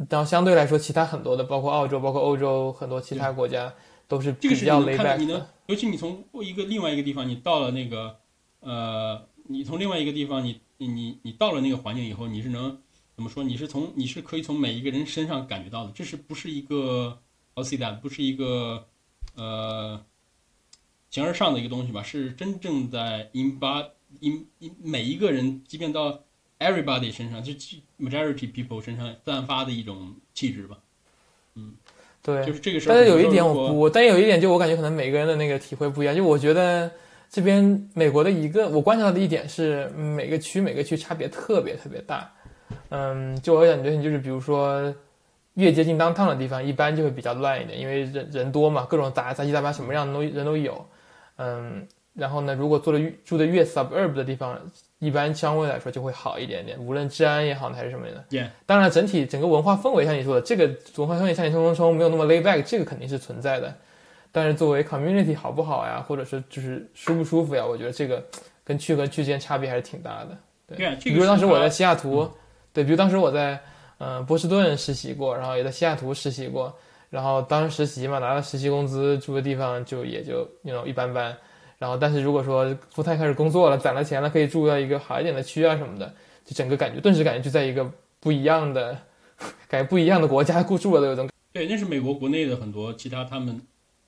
然后相对来说，其他很多的，包括澳洲，包括欧洲很多其他国家都是比较 l a back 的。尤其你从一个另外一个地方，你到了那个呃，你从另外一个地方，你你你你到了那个环境以后，你是能。怎么说？你是从你是可以从每一个人身上感觉到的，这是不是一个 that 不是一个呃形而上的一个东西吧？是真正在 in 把 in 每一个人，即便到 everybody 身上，就 majority people 身上散发的一种气质吧。嗯，对，就是这个。但是有一点我我，但有一点就我感觉可能每个人的那个体会不一样。就我觉得这边美国的一个我观察到的一点是，每个区每个区差别特别特别大。嗯，就我感觉你就是比如说。越接近当趟的地方，一般就会比较乱一点，因为人人多嘛，各种杂杂七杂八，什么样的都人都有。嗯，然后呢，如果住的住的越 suburb 的地方，一般相对来说就会好一点点，无论治安也好还是什么的。当然整体整个文化氛围，像你说的，这个文化氛围像你冲冲冲没有那么 lay back，这个肯定是存在的。但是作为 community 好不好呀，或者是就是舒不舒服呀，我觉得这个跟区和区之间差别还是挺大的。对，比如当时我在西雅图，对，比如当时我在。嗯，波士顿实习过，然后也在西雅图实习过，然后当时实习嘛，拿了实习工资，住的地方就也就那种一般般。然后，但是如果说不太开始工作了，攒了钱了，可以住到一个好一点的区啊什么的，就整个感觉顿时感觉就在一个不一样的，*laughs* 感觉不一样的国家过 *laughs* 住了的有种。对，那是美国国内的很多其他他们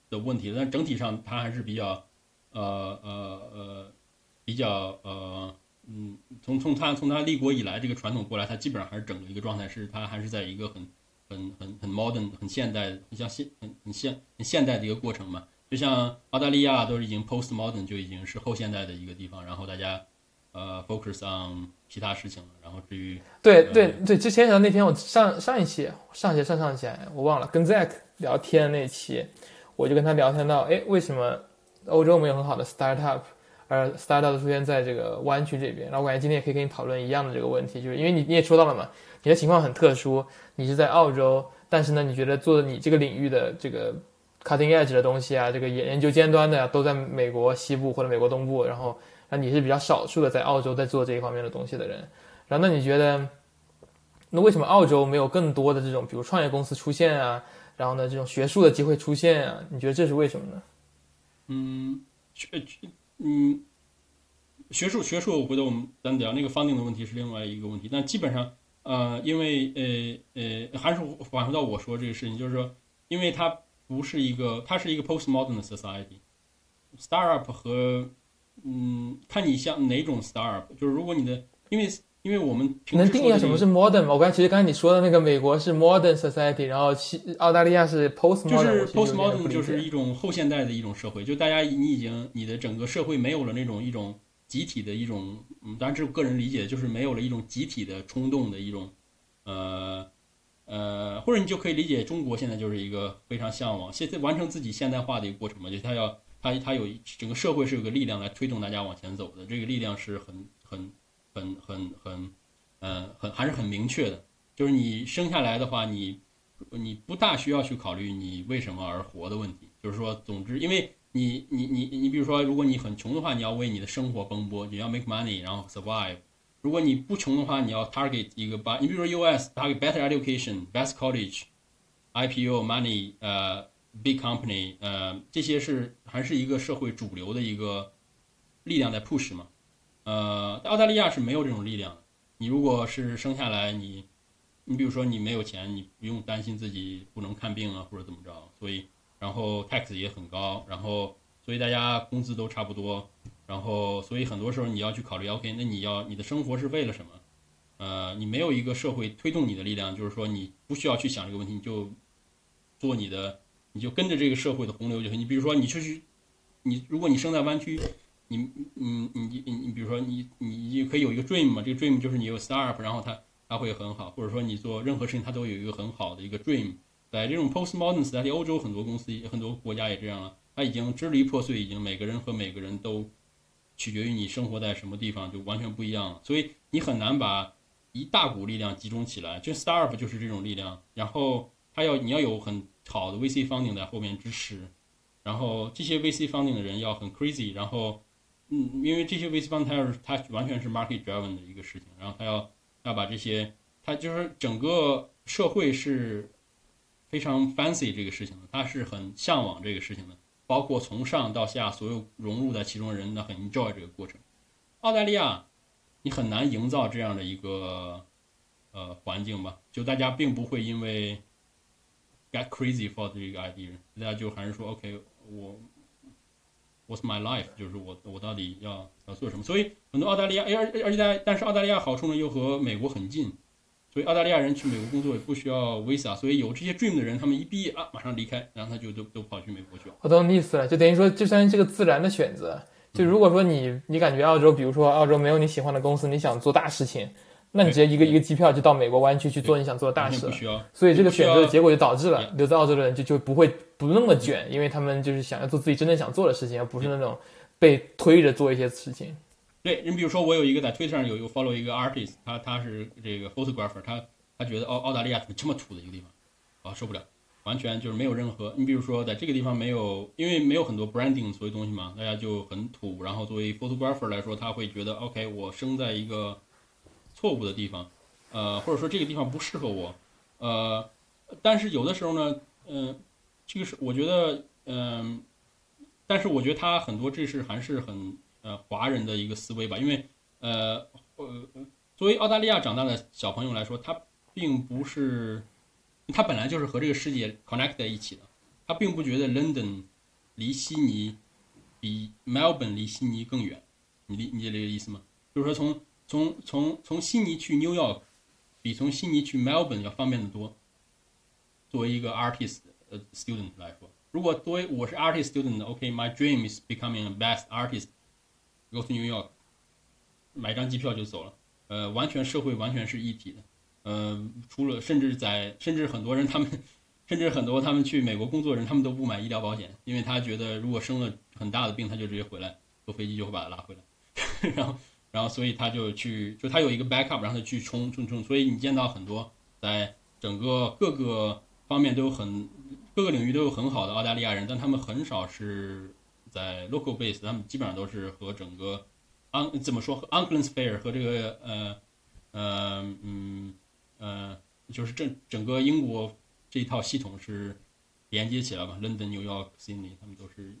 的问题，但整体上它还是比较，呃呃呃，比较呃。嗯，从从他从他立国以来这个传统过来，他基本上还是整个一个状态，是他还是在一个很很很很 modern、很现代、很像现很很现很现代的一个过程嘛。就像澳大利亚都是已经 post modern，就已经是后现代的一个地方，然后大家呃 focus on 其他事情了。然后至于对对对，之前那天我上上一期上期上上期我忘了跟 Zack 聊天那期，我就跟他聊天到，哎，为什么欧洲没有很好的 startup？而 startup 出现在这个湾区这边，然后我感觉今天也可以跟你讨论一样的这个问题，就是因为你你也说到了嘛，你的情况很特殊，你是在澳洲，但是呢，你觉得做你这个领域的这个 cutting edge 的东西啊，这个研研究尖端的呀，都在美国西部或者美国东部，然后那你是比较少数的在澳洲在做这一方面的东西的人，然后那你觉得，那为什么澳洲没有更多的这种比如创业公司出现啊？然后呢，这种学术的机会出现啊？你觉得这是为什么呢？嗯，确。嗯，学术学术，我回头我们单聊那个方定的问题是另外一个问题。但基本上，呃，因为呃呃，还是返回到我说这个事情，就是说，因为它不是一个，它是一个 postmodern society，startup 和嗯，看你像哪种 startup，就是如果你的，因为。因为我们能定义下什么是 modern 吗？我刚才其实刚才你说的那个美国是 modern society，然后西澳大利亚是 post modern，就是 post modern 就是一种后现代的一种社会，就大家你已经你的整个社会没有了那种一种集体的一种，嗯，当然这是个人理解，就是没有了一种集体的冲动的一种，呃呃，或者你就可以理解中国现在就是一个非常向往现在完成自己现代化的一个过程嘛，就是它要它它有整个社会是有个力量来推动大家往前走的，这个力量是很很。很很很，呃，很还是很明确的，就是你生下来的话，你你不大需要去考虑你为什么而活的问题。就是说，总之，因为你你你你，比如说，如果你很穷的话，你要为你的生活奔波，你要 make money，然后 survive。如果你不穷的话，你要 target 一个把，你比如说 US target better education，best college，IPO，money，呃，big company，呃，这些是还是一个社会主流的一个力量在 push 嘛。呃，澳大利亚是没有这种力量。你如果是生下来，你，你比如说你没有钱，你不用担心自己不能看病啊，或者怎么着。所以，然后 tax 也很高，然后所以大家工资都差不多，然后所以很多时候你要去考虑，OK，那你要你的生活是为了什么？呃，你没有一个社会推动你的力量，就是说你不需要去想这个问题，你就做你的，你就跟着这个社会的洪流就行。你比如说你去去，你如果你生在湾区。你你你你你，比如说你你你可以有一个 dream 嘛？这个 dream 就是你有 startup，然后它它会很好，或者说你做任何事情它都有一个很好的一个 dream。在这种 postmodern 时代，欧洲很多公司、很多国家也这样了，它已经支离破碎，已经每个人和每个人都取决于你生活在什么地方，就完全不一样了。所以你很难把一大股力量集中起来，就 startup 就是这种力量。然后它要你要有很好的 VC funding 在后面支持，然后这些 VC funding 的人要很 crazy，然后。嗯，因为这些 VC fund 它是它完全是 market driven 的一个事情，然后它要要把这些，它就是整个社会是非常 fancy 这个事情的，它是很向往这个事情的，包括从上到下所有融入在其中的人呢，很 enjoy 这个过程。澳大利亚，你很难营造这样的一个呃环境吧？就大家并不会因为 get crazy for 这个 idea，大家就还是说 OK，我。What's my life？就是我我到底要要做什么？所以很多澳大利亚，而而且在但是澳大利亚好处呢又和美国很近，所以澳大利亚人去美国工作也不需要 visa，所以有这些 dream 的人，他们一毕业啊马上离开，然后他就都都跑去美国去了。我懂你意思了，就等于说就算是个自然的选择。就如果说你你感觉澳洲，比如说澳洲没有你喜欢的公司，你想做大事情，那你直接一个一个机票就到美国湾区去做你想做的大事。不需要。所以这个选择的结果就导致了留在澳洲的人就就不会不那么卷，因为他们就是想要做自己真正想做的事情，而不是那种被推着做一些事情。对，你比如说我有一个在推特上有一个 follow 一个 artist，他他是这个 photographer，他他觉得澳澳大利亚怎么这么土的一个地方，啊受不了。完全就是没有任何，你比如说在这个地方没有，因为没有很多 branding 所谓东西嘛，大家就很土。然后作为 photographer 来说，他会觉得 OK，我生在一个错误的地方，呃，或者说这个地方不适合我，呃，但是有的时候呢，嗯，这个是我觉得，嗯，但是我觉得他很多这是还是很呃华人的一个思维吧，因为呃呃，作为澳大利亚长大的小朋友来说，他并不是。他本来就是和这个世界 connect 在一起的，他并不觉得 London 离悉尼比 Melbourne 离悉尼更远，你理你理解这个意思吗？就是说从从从从悉尼去 New York 比从悉尼去 Melbourne 要方便的多。作为一个 artist 呃 student 来说，如果作为我是 artist student，OK，my dream is becoming a best artist，go to New York，买张机票就走了，呃，完全社会完全是一体的。嗯，除了甚至在甚至很多人他们，*laughs* 甚至很多他们去美国工作人，他们都不买医疗保险，因为他觉得如果生了很大的病，他就直接回来坐飞机就会把他拉回来，*laughs* 然后然后所以他就去就他有一个 backup，然后他去冲冲冲，所以你见到很多在整个各个方面都有很各个领域都有很好的澳大利亚人，但他们很少是在 local base，他们基本上都是和整个 un 怎么说和 u n c l e s Fair 和这个呃呃嗯。呃，就是整整个英国这一套系统是连接起来吧，London、New York、Sydney，他们都是。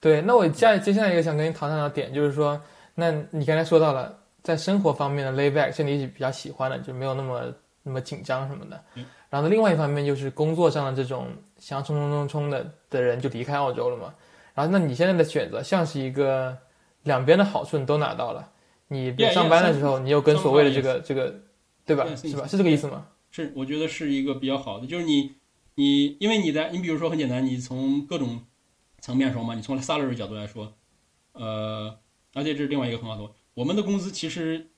对，那我接接下来一个想跟你讨论的点就是说，那你刚才说到了在生活方面的 lay back，是你比较喜欢的，就没有那么那么紧张什么的。嗯。然后另外一方面就是工作上的这种想要冲冲冲冲的的人就离开澳洲了嘛。然后那你现在的选择像是一个两边的好处你都拿到了，你上班的时候你又跟所谓的这个这个。对吧？是吧？是这个意思吗？是，我觉得是一个比较好的，就是你，你，因为你在，你比如说很简单，你从各种层面说嘛，你从 salary 角度来说，呃，而且这是另外一个很好的，我们的工资其实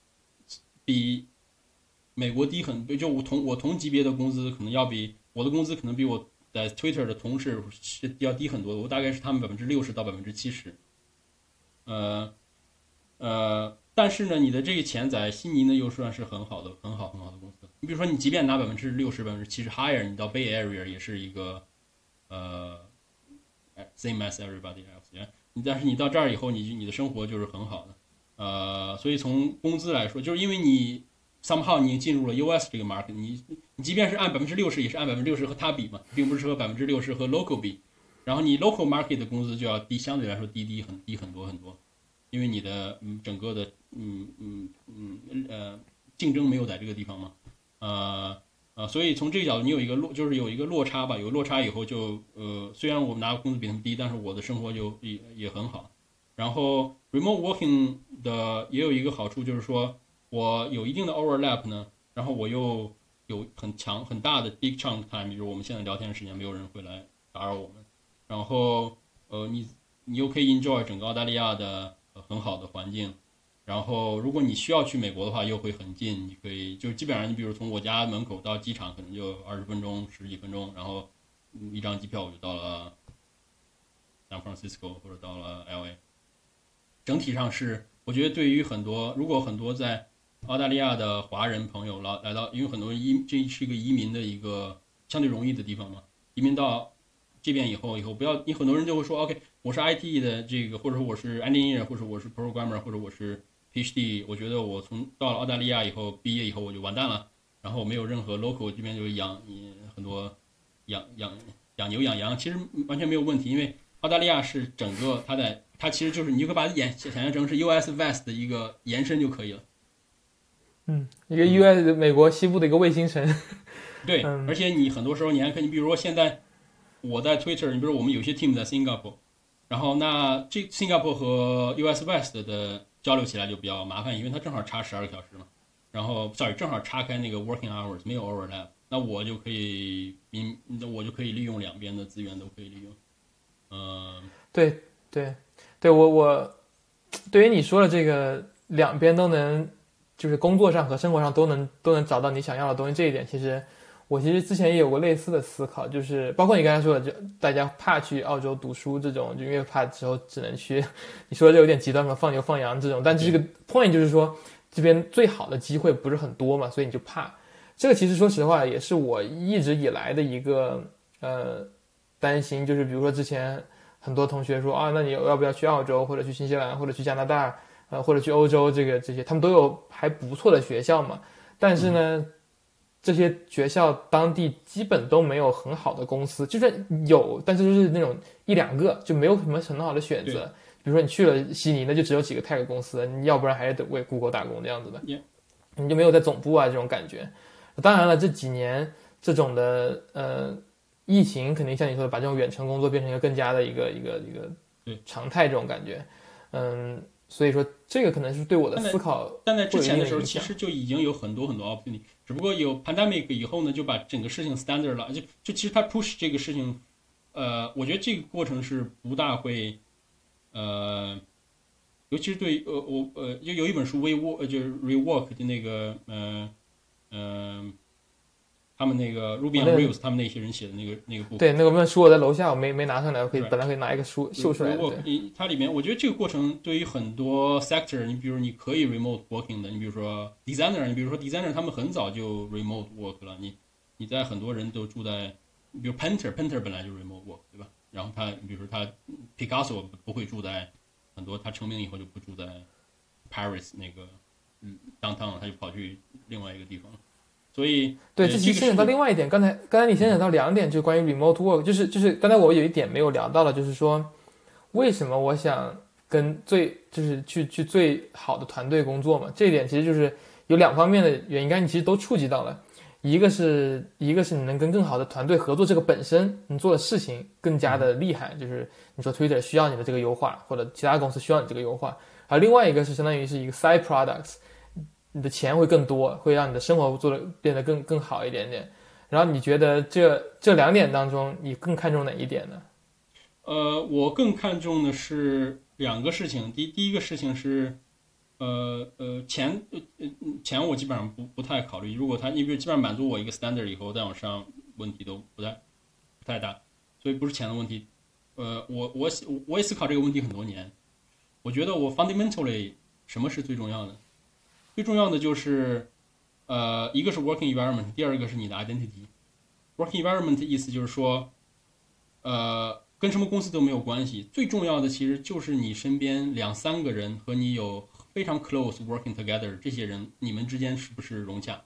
比美国低很，就我同我同级别的工资可能要比我的工资可能比我在 Twitter 的同事是要低很多，我大概是他们百分之六十到百分之七十，呃，呃。但是呢，你的这个钱在悉尼呢又算是很好的、很好、很好的公司。你比如说，你即便拿百分之六十、百分之七十 higher，你到 Bay Area 也是一个呃，same as everybody else。但是你到这儿以后，你你的生活就是很好的。呃，所以从工资来说，就是因为你 somehow 你进入了 US 这个 market，你你即便是按百分之六十，也是按百分之六十和它比嘛，并不是和百分之六十和 local 比。然后你 local market 的工资就要低，相对来说低低很低很多很多，因为你的嗯整个的。嗯嗯嗯呃，竞争没有在这个地方嘛，呃啊，所以从这个角度，你有一个落，就是有一个落差吧。有落差以后，就呃，虽然我们拿工资比他们低，但是我的生活就也也很好。然后 remote working 的也有一个好处，就是说我有一定的 overlap 呢，然后我又有很强很大的 big chunk time，比如我们现在聊天的时间，没有人会来打扰我们。然后呃，你你又可以 enjoy 整个澳大利亚的很好的环境。然后，如果你需要去美国的话，又会很近，你可以就基本上，你比如从我家门口到机场，可能就二十分钟、十几分钟，然后一张机票我就到了 San Francisco 或者到了 LA。整体上是，我觉得对于很多如果很多在澳大利亚的华人朋友来来到，因为很多移这是一个移民的一个相对容易的地方嘛，移民到这边以后，以后不要，你很多人就会说，OK，我是 IT 的这个，或者说我是 engineer，或者我是 programmer，或者我是 PhD，我觉得我从到了澳大利亚以后，毕业以后我就完蛋了，然后我没有任何 local 这边就养很多养养养牛养羊，其实完全没有问题，因为澳大利亚是整个它在它其实就是你就可以把它演想象成是 US West 的一个延伸就可以了。嗯，一个 US 美国西部的一个卫星城。对，*laughs* 而且你很多时候你还可以，你比如说现在我在 Twitter，你比如说我们有些 team 在 Singapore。然后那这 Singapore 和 US West 的交流起来就比较麻烦，因为它正好差十二个小时嘛。然后，sorry，正好岔开那个 working hours，没有 overlap，那我就可以，嗯，那我就可以利用两边的资源都可以利用。嗯，对对对，我我对于你说的这个两边都能，就是工作上和生活上都能都能找到你想要的东西这一点，其实我其实之前也有过类似的思考，就是包括你刚才说的，就大家怕去澳洲读书这种，就因为怕之后只能去，你说的有点极端嘛，放牛放羊这种，但这个 point 就是说。这边最好的机会不是很多嘛，所以你就怕。这个其实说实话也是我一直以来的一个呃担心，就是比如说之前很多同学说啊，那你要不要去澳洲或者去新西兰或者去加拿大呃或者去欧洲这个这些，他们都有还不错的学校嘛。但是呢，这些学校当地基本都没有很好的公司，就是有，但是就是那种一两个，就没有什么很好的选择。比如说你去了悉尼，那就只有几个 tech 公司，你要不然还是得为 Google 打工这样子的，你就没有在总部啊这种感觉。当然了，这几年这种的呃疫情肯定像你说的，把这种远程工作变成一个更加的一个一个一个常态这种感觉。嗯，所以说这个可能是对我的思考。但在之前的时候，其实就已经有很多很多 opportunity，只不过有 pandemic 以后呢，就把整个事情 standard 了，就就其实它 push 这个事情，呃，我觉得这个过程是不大会。呃，尤其是对呃我呃就有一本书 rework 就是 Rework 的那个嗯嗯，他们那个 Ruby on Rails 他们那些人写的那个那个部对那个问书我在楼下我没没拿上来，我可以本来可以拿一个书秀出来。它里面我觉得这个过程对于很多 sector，你比如你可以 remote working 的，你比如说 designer，你比如说 designer 他们很早就 remote work 了，你你在很多人都住在，比如 painter，painter 本来就 remote work 对吧？然后他，比如说他，Picasso 不会住在很多，他成名以后就不住在 Paris 那个嗯 downtown，他就跑去另外一个地方了。所以对，这其实牵扯到另外一点。刚才刚才你牵扯到两点，就是关于 remote work，就是就是刚才我有一点没有聊到的，就是说为什么我想跟最就是去去最好的团队工作嘛？这一点其实就是有两方面的原因，刚才你其实都触及到了。一个是一个是你能跟更好的团队合作，这个本身你做的事情更加的厉害，就是你说 Twitter 需要你的这个优化，或者其他公司需要你这个优化，而另外一个是相当于是一个 side products，你的钱会更多，会让你的生活做的变得更更好一点点。然后你觉得这这两点当中，你更看重哪一点呢？呃，我更看重的是两个事情，第第一个事情是。呃呃，钱呃呃钱我基本上不不太考虑。如果他你比如基本上满足我一个 standard 以后再往上，问题都不太不太大，所以不是钱的问题。呃，我我我也思考这个问题很多年。我觉得我 fundamentally 什么是最重要的？最重要的就是呃，一个是 working environment，第二个是你的 identity。working environment 意思就是说，呃，跟什么公司都没有关系。最重要的其实就是你身边两三个人和你有。非常 close working together，这些人你们之间是不是融洽？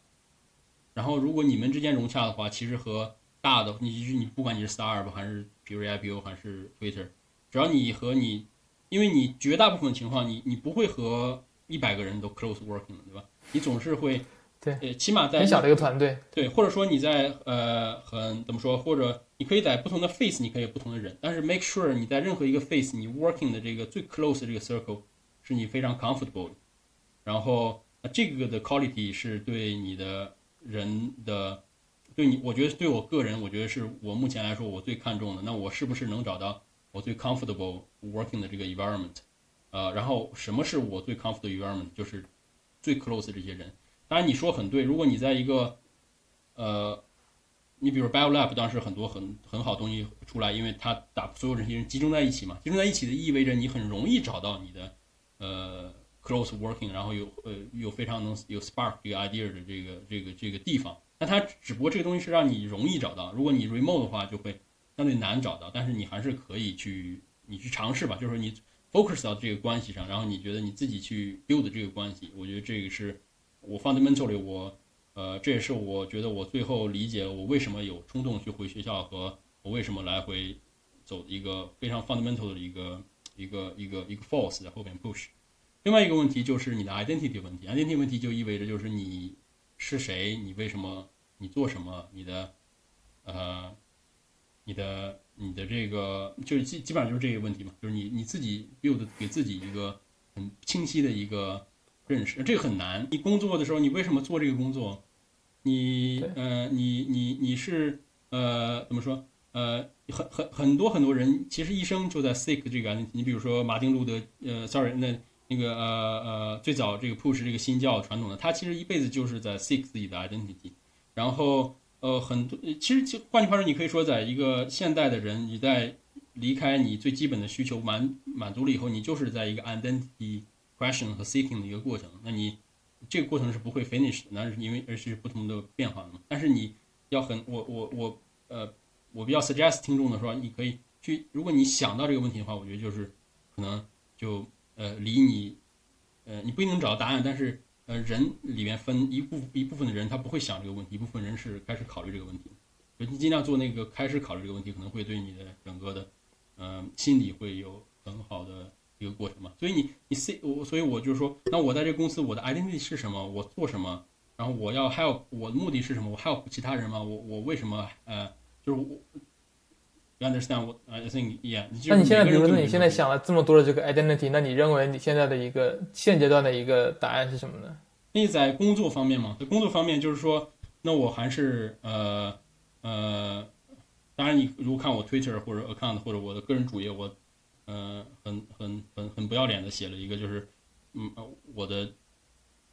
然后如果你们之间融洽的话，其实和大的你你不管你是 star 吧还是 PRIPO 还是 Twitter，只要你和你，因为你绝大部分情况你你不会和一百个人都 close working 了对吧？你总是会对，呃，起码在很小的一个团队，对，或者说你在呃很怎么说，或者你可以在不同的 face 你可以有不同的人，但是 make sure 你在任何一个 face 你 working 的这个最 close 的这个 circle。是你非常 comfortable，然后这个的 quality 是对你的人的，对你，我觉得对我个人，我觉得是我目前来说我最看重的。那我是不是能找到我最 comfortable working 的这个 environment？呃，然后什么是我最 comfortable environment？就是最 close 这些人。当然你说很对，如果你在一个，呃，你比如 bio lab 当时很多很很好东西出来，因为它把所有这些人集中在一起嘛，集中在一起的意味着你很容易找到你的。呃，close working，然后有呃有非常能有 spark 这个 idea 的这个这个这个地方，那它只不过这个东西是让你容易找到，如果你 remote 的话就会相对难找到，但是你还是可以去你去尝试吧，就是说你 focus 到这个关系上，然后你觉得你自己去 build 这个关系，我觉得这个是我 fundamentally 我呃这也是我觉得我最后理解我为什么有冲动去回学校和我为什么来回走一个非常 fundamental 的一个。一个一个一个 force 在后边 push，另外一个问题就是你的 identity 问题，identity 问题就意味着就是你是谁，你为什么，你做什么，你的，呃，你的你的这个就是基基本上就是这个问题嘛，就是你你自己 build 给自己一个很清晰的一个认识，这个很难。你工作的时候，你为什么做这个工作？你呃，你你你是呃怎么说？呃，很很很多很多人其实一生就在 seek 这个 identity。你比如说马丁路德，呃，sorry，那那个呃呃最早这个 push 这个新教传统的，他其实一辈子就是在 seek 自己的 identity，然后。呃，很多其实就换句话说，你可以说，在一个现代的人，你在离开你最基本的需求满满足了以后，你就是在一个 identity question 和 seeking 的一个过程。那你这个过程是不会 finish 的，那是因为而是不同的变化嘛。但是你要很我我我呃，我比较 suggest 听众的说，你可以去，如果你想到这个问题的话，我觉得就是可能就呃离你呃你不一定找到答案，但是。呃，人里面分一部一部分的人，他不会想这个问题；一部分人是开始考虑这个问题。就你尽量做那个开始考虑这个问题，可能会对你的整个的，嗯，心理会有很好的一个过程嘛。所以你你 C 我，所以我就是说，那我在这个公司，我的 identity 是什么？我做什么？然后我要 help，我的目的是什么？我 help 其他人吗？我我为什么？呃，就是我。You understand what I think? Yeah. 那你现在，比如说你现在想了这么多的这个 identity，那你认为你现在的一个现阶段的一个答案是什么呢？你在工作方面嘛，在工作方面就是说，那我还是呃呃，当然你如果看我 Twitter 或者 account 或者我的个人主页，我呃很很很很不要脸的写了一个，就是嗯我的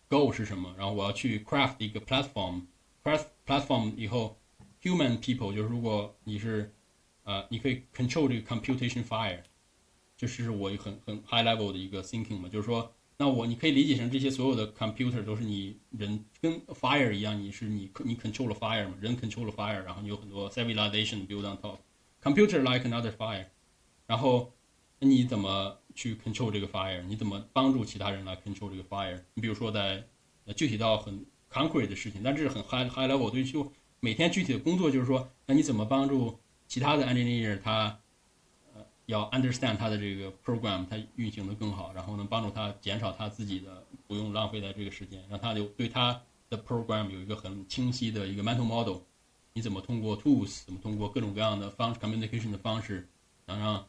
goal 是什么，然后我要去 craft 一个 platform，craft platform 以后 human people 就是如果你是呃，你可以 control 这个 computation fire，就是我很很 high level 的一个 thinking 嘛，就是说，那我你可以理解成这些所有的 computer 都是你人跟 fire 一样，你是你你 control 了 fire 嘛，人 control 了 fire，然后你有很多 civilization build on top，computer like another fire，然后你怎么去 control 这个 fire？你怎么帮助其他人来 control 这个 fire？你比如说在具体到很 concrete 的事情，但这是很 high high level，对就每天具体的工作就是说，那你怎么帮助？其他的 engineer 他呃要 understand 他的这个 program，他运行的更好，然后能帮助他减少他自己的不用浪费在这个时间，让他有对他的 program 有一个很清晰的一个 mental model。你怎么通过 tools，怎么通过各种各样的方式 communication 的方式，能让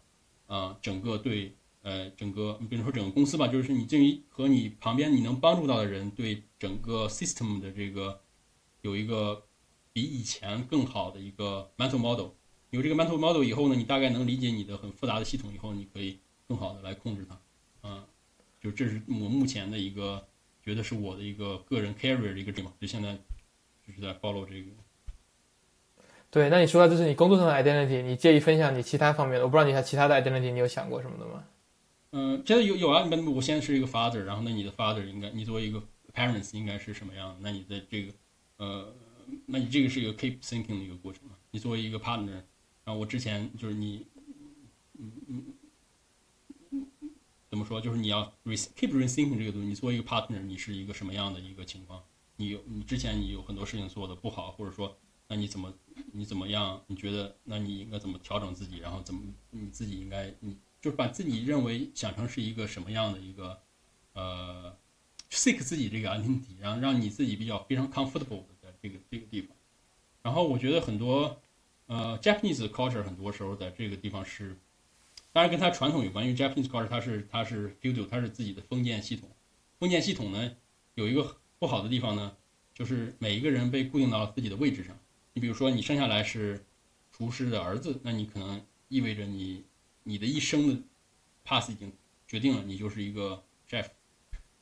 呃整个对呃整个比如说整个公司吧，就是你至于和你旁边你能帮助到的人，对整个 system 的这个有一个比以前更好的一个 mental model。有这个 mental model 以后呢，你大概能理解你的很复杂的系统以后，你可以更好的来控制它，啊，就这是我目前的一个觉得是我的一个个人 carrier 的一个点嘛，就现在就是在 follow 这个。对，那你说到这是你工作上的 identity，你介意分享你其他方面的？我不知道你还其他的 identity，你有想过什么的吗？嗯，这有有啊，你我现在是一个 father，然后那你的 father 应该你作为一个 parents 应该是什么样？那你的这个呃，那你这个是一个 keep thinking 的一个过程嘛？你作为一个 partner。然后我之前就是你，嗯嗯，怎么说？就是你要 re keep rethinking 这个东西。你作为一个 partner，你是一个什么样的一个情况？你有你之前你有很多事情做的不好，或者说，那你怎么你怎么样？你觉得那你应该怎么调整自己？然后怎么你自己应该你就是把自己认为想成是一个什么样的一个呃 seek 自己这个 identity，然后让你自己比较非常 comfortable 的这个这个地方。然后我觉得很多。呃，Japanese culture 很多时候在这个地方是，当然跟它传统有关。因为 Japanese culture 它是它是 feudal，它是自己的封建系统。封建系统呢有一个不好的地方呢，就是每一个人被固定到了自己的位置上。你比如说你生下来是厨师的儿子，那你可能意味着你你的一生的 pass 已经决定了，你就是一个 chef，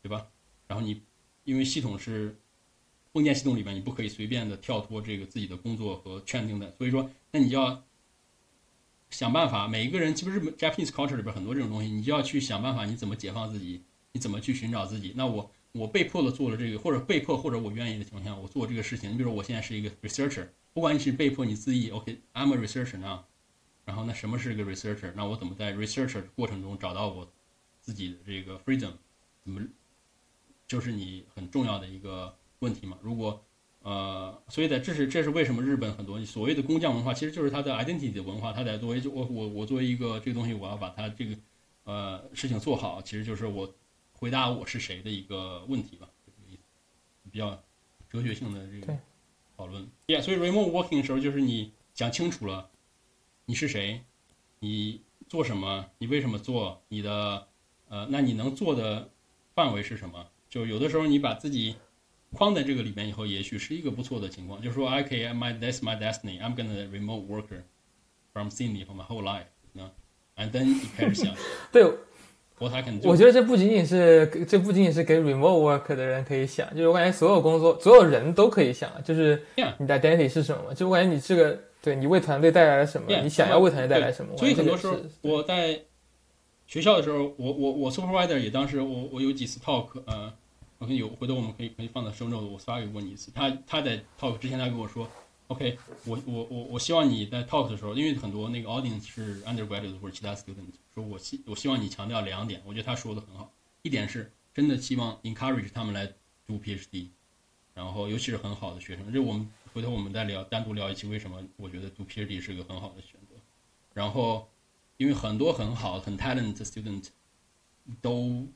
对吧？然后你因为系统是。封建系统里面，你不可以随便的跳脱这个自己的工作和圈定的，所以说，那你就要想办法。每一个人，其实日本 Japanese culture 里边很多这种东西，你就要去想办法，你怎么解放自己，你怎么去寻找自己。那我我被迫的做了这个，或者被迫，或者我愿意的情况下，我做这个事情。你比如说，我现在是一个 researcher，不管你是被迫你自意，OK，I'm a researcher now。然后那什么是一个 researcher？那我怎么在 researcher 过程中找到我自己的这个 freedom？怎么就是你很重要的一个。问题嘛？如果，呃，所以在这是这是为什么日本很多所谓的工匠文化，其实就是它的 identity 的文化。它在作为就我我我作为一个这个东西，我要把它这个呃事情做好，其实就是我回答我是谁的一个问题吧，这个意思，比较哲学性的这个讨论。Yeah，所以 remote working 的时候，就是你讲清楚了，你是谁，你做什么，你为什么做，你的呃，那你能做的范围是什么？就有的时候你把自己框在这个里面以后，也许是一个不错的情况。就是说，I can my that's my destiny，I'm gonna remote worker from Sydney for my whole life，那，and then 你开始想，对。我才肯我觉得这不仅仅是这不仅仅是给 remote work 的人可以想，就是我感觉所有工作所有人都可以想，就是你的 identity 是什么？就我感觉你这个对你为团队带来了什么？你想要为团队带来什么？所以很多时候我在学校的时候，我我我 supervisor 也当时我我有几次 talk，呃，我跟有回头我们可以可以放在 show note，我发给过你一次。他他在 talk 之前他跟我说。OK，我我我我希望你在 talk 的时候，因为很多那个 audience 是 undergraduate 或者其他 student，说我希我希望你强调两点，我觉得他说的很好。一点是真的希望 encourage 他们来读 PhD，然后尤其是很好的学生，这我们回头我们再聊，单独聊一期为什么我觉得读 PhD 是个很好的选择。然后因为很多很好很 talent student 都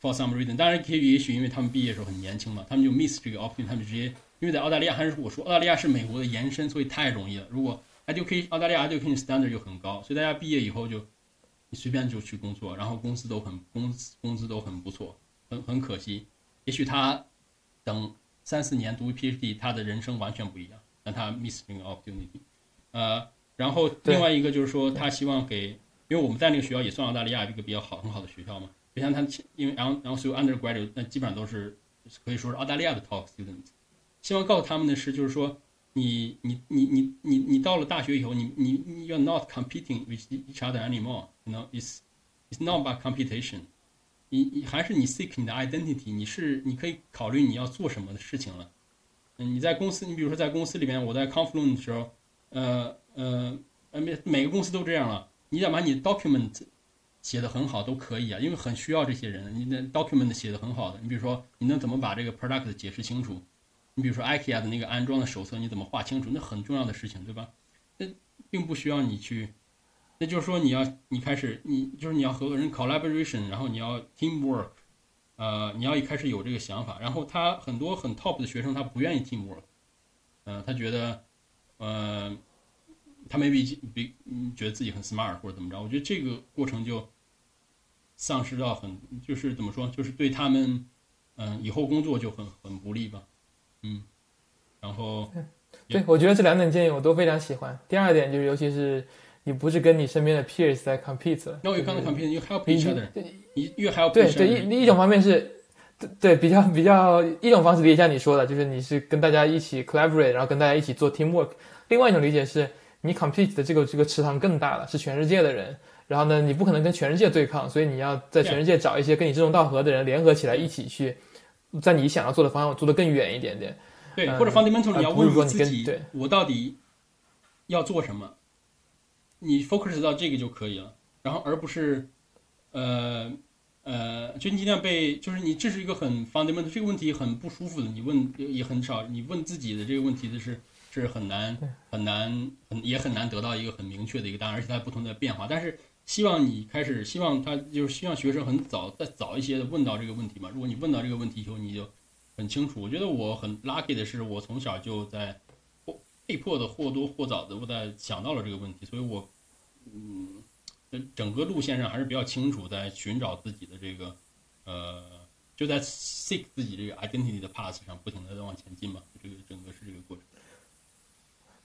for some reason，当然可以也许因为他们毕业时候很年轻嘛，他们就 miss 这个 opportunity，他们直接。因为在澳大利亚还是我说，澳大利亚是美国的延伸，所以太容易了。如果 education 澳大利亚 education standard 就很高，所以大家毕业以后就你随便就去工作，然后工资都很工资工资都很不错。很很可惜，也许他等三四年读 PhD，他的人生完全不一样，但他 miss 这个 opportunity。呃，然后另外一个就是说，他希望给，因为我们在那个学校也算澳大利亚一个比较好很好的学校嘛。就像他因为然后然后所有 undergraduate 那基本上都是可以说是澳大利亚的 top students。希望告诉他们的是，就是说，你你你你你你到了大学以后，你你你 you're not competing with each other anymore，you know，it's it's not about competition，你你还是你 seek 你的 identity，你是你可以考虑你要做什么的事情了。嗯，你在公司，你比如说在公司里面，我在 Confluent 的时候，呃呃呃每每个公司都这样了，你想把你 document 写的很好都可以啊，因为很需要这些人，你的 document 写的很好的，你比如说你能怎么把这个 product 解释清楚。你比如说 IKEA 的那个安装的手册，你怎么画清楚？那很重要的事情，对吧？那并不需要你去，那就是说你要你开始你就是你要和人 collaboration，然后你要 teamwork，呃，你要一开始有这个想法。然后他很多很 top 的学生他不愿意 teamwork，嗯，他觉得，呃，他 maybe 比觉得自己很 smart 或者怎么着。我觉得这个过程就丧失到很就是怎么说，就是对他们嗯以后工作就很很不利吧。嗯，然后，对，我觉得这两点建议我都非常喜欢。第二点就是，尤其是你不是跟你身边的 peers 在 compete，那我刚才 compete，you help each other，你越 help 对对一一种方面是，对比较比较一种方式理解像你说的，就是你是跟大家一起 collaborate，然后跟大家一起做 teamwork。另外一种理解是你 compete 的这个这个池塘更大了，是全世界的人，然后呢，你不可能跟全世界对抗，所以你要在全世界找一些跟你志同道合的人联合起来一起去。在你想要做的方向做得更远一点点，对，或者 fundamental 你要问自己，我到底要做什么？你 focus 到这个就可以了，然后而不是，呃呃，就你尽量被，就是你这是一个很 fundamental 这个问题很不舒服的，你问也很少，你问自己的这个问题的是是很难很难很也很难得到一个很明确的一个答案，而且它不同的变化，但是。希望你开始，希望他就是希望学生很早再早一些的问到这个问题嘛。如果你问到这个问题以后，你就很清楚。我觉得我很 lucky 的是，我从小就在或被迫的或多或少的我在想到了这个问题，所以我嗯，整个路线上还是比较清楚，在寻找自己的这个呃，就在 seek 自己这个 identity 的 path 上不停的在往前进嘛。这个整个是这个过程。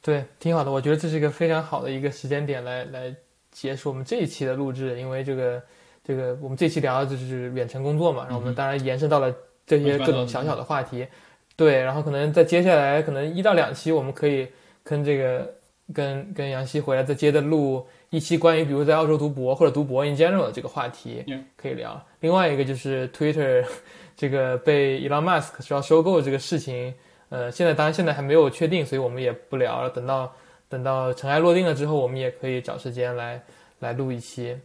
对，挺好的。我觉得这是一个非常好的一个时间点来来。结束我们这一期的录制，因为这个，这个我们这期聊的就是远程工作嘛，然后我们当然延伸到了这些各种小小的话题，对，然后可能在接下来可能一到两期，我们可以跟这个跟跟杨希回来再接着录一期关于比如在澳洲读博或者读博 in general 的这个话题可以聊。另外一个就是 Twitter *laughs* 这个被 Elon Musk 需要收购这个事情，呃，现在当然现在还没有确定，所以我们也不聊了，等到。等到尘埃落定了之后，我们也可以找时间来来录一期。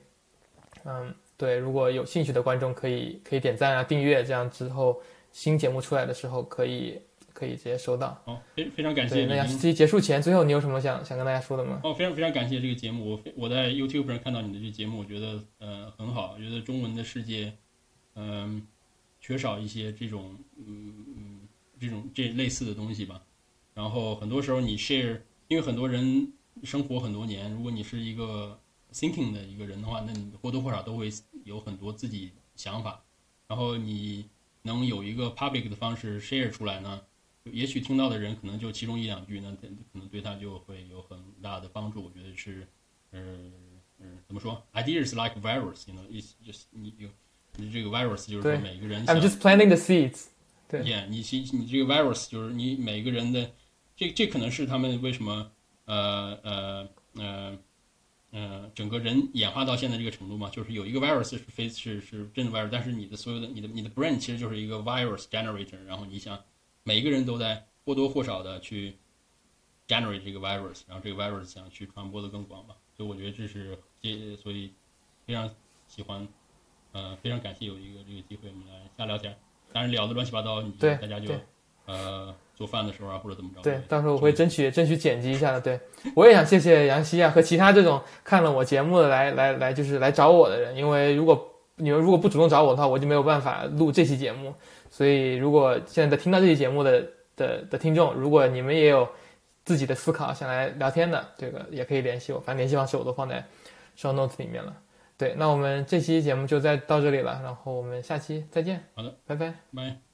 嗯，对，如果有兴趣的观众可以可以点赞啊、订阅，这样之后新节目出来的时候可以可以直接收到。好，非非常感谢。那期结束前，最后你有什么想想跟大家说的吗？哦，非常非常感谢这个节目。我我在 YouTube 上看到你的这节目，我觉得呃很好。我觉得中文的世界，嗯，缺少一些这种嗯嗯这种这类似的东西吧。然后很多时候你 share。因为很多人生活很多年，如果你是一个 thinking 的一个人的话，那你或多或少都会有很多自己想法。然后你能有一个 public 的方式 share 出来呢，也许听到的人可能就其中一两句，那可能对他就会有很大的帮助。我觉得是，嗯嗯，怎么说？Ideas like virus，you know，is just 你有你这个 virus 就是说每个人。I'm just planting the seeds。对你其你这个 virus 就是你每个人的，这这可能是他们为什么。呃呃呃呃，整个人演化到现在这个程度嘛，就是有一个 virus 是非是是真的 virus，但是你的所有的你的你的 brain 其实就是一个 virus generator，然后你想每个人都在或多或少的去 generate 这个 virus，然后这个 virus 想去传播的更广嘛，所以我觉得这是这所以非常喜欢，呃，非常感谢有一个这个机会我们来瞎聊天，当然聊的乱七八糟，你大家就呃。做饭的时候啊，或者怎么着？对，到时候我会争取争取剪辑一下的。对，我也想谢谢杨希啊和其他这种看了我节目的来来来就是来找我的人，因为如果你们如果不主动找我的话，我就没有办法录这期节目。所以如果现在在听到这期节目的的的听众，如果你们也有自己的思考想来聊天的，这个也可以联系我，反正联系方式我都放在 show notes 里面了。对，那我们这期节目就再到这里了，然后我们下期再见。好的，拜拜，拜。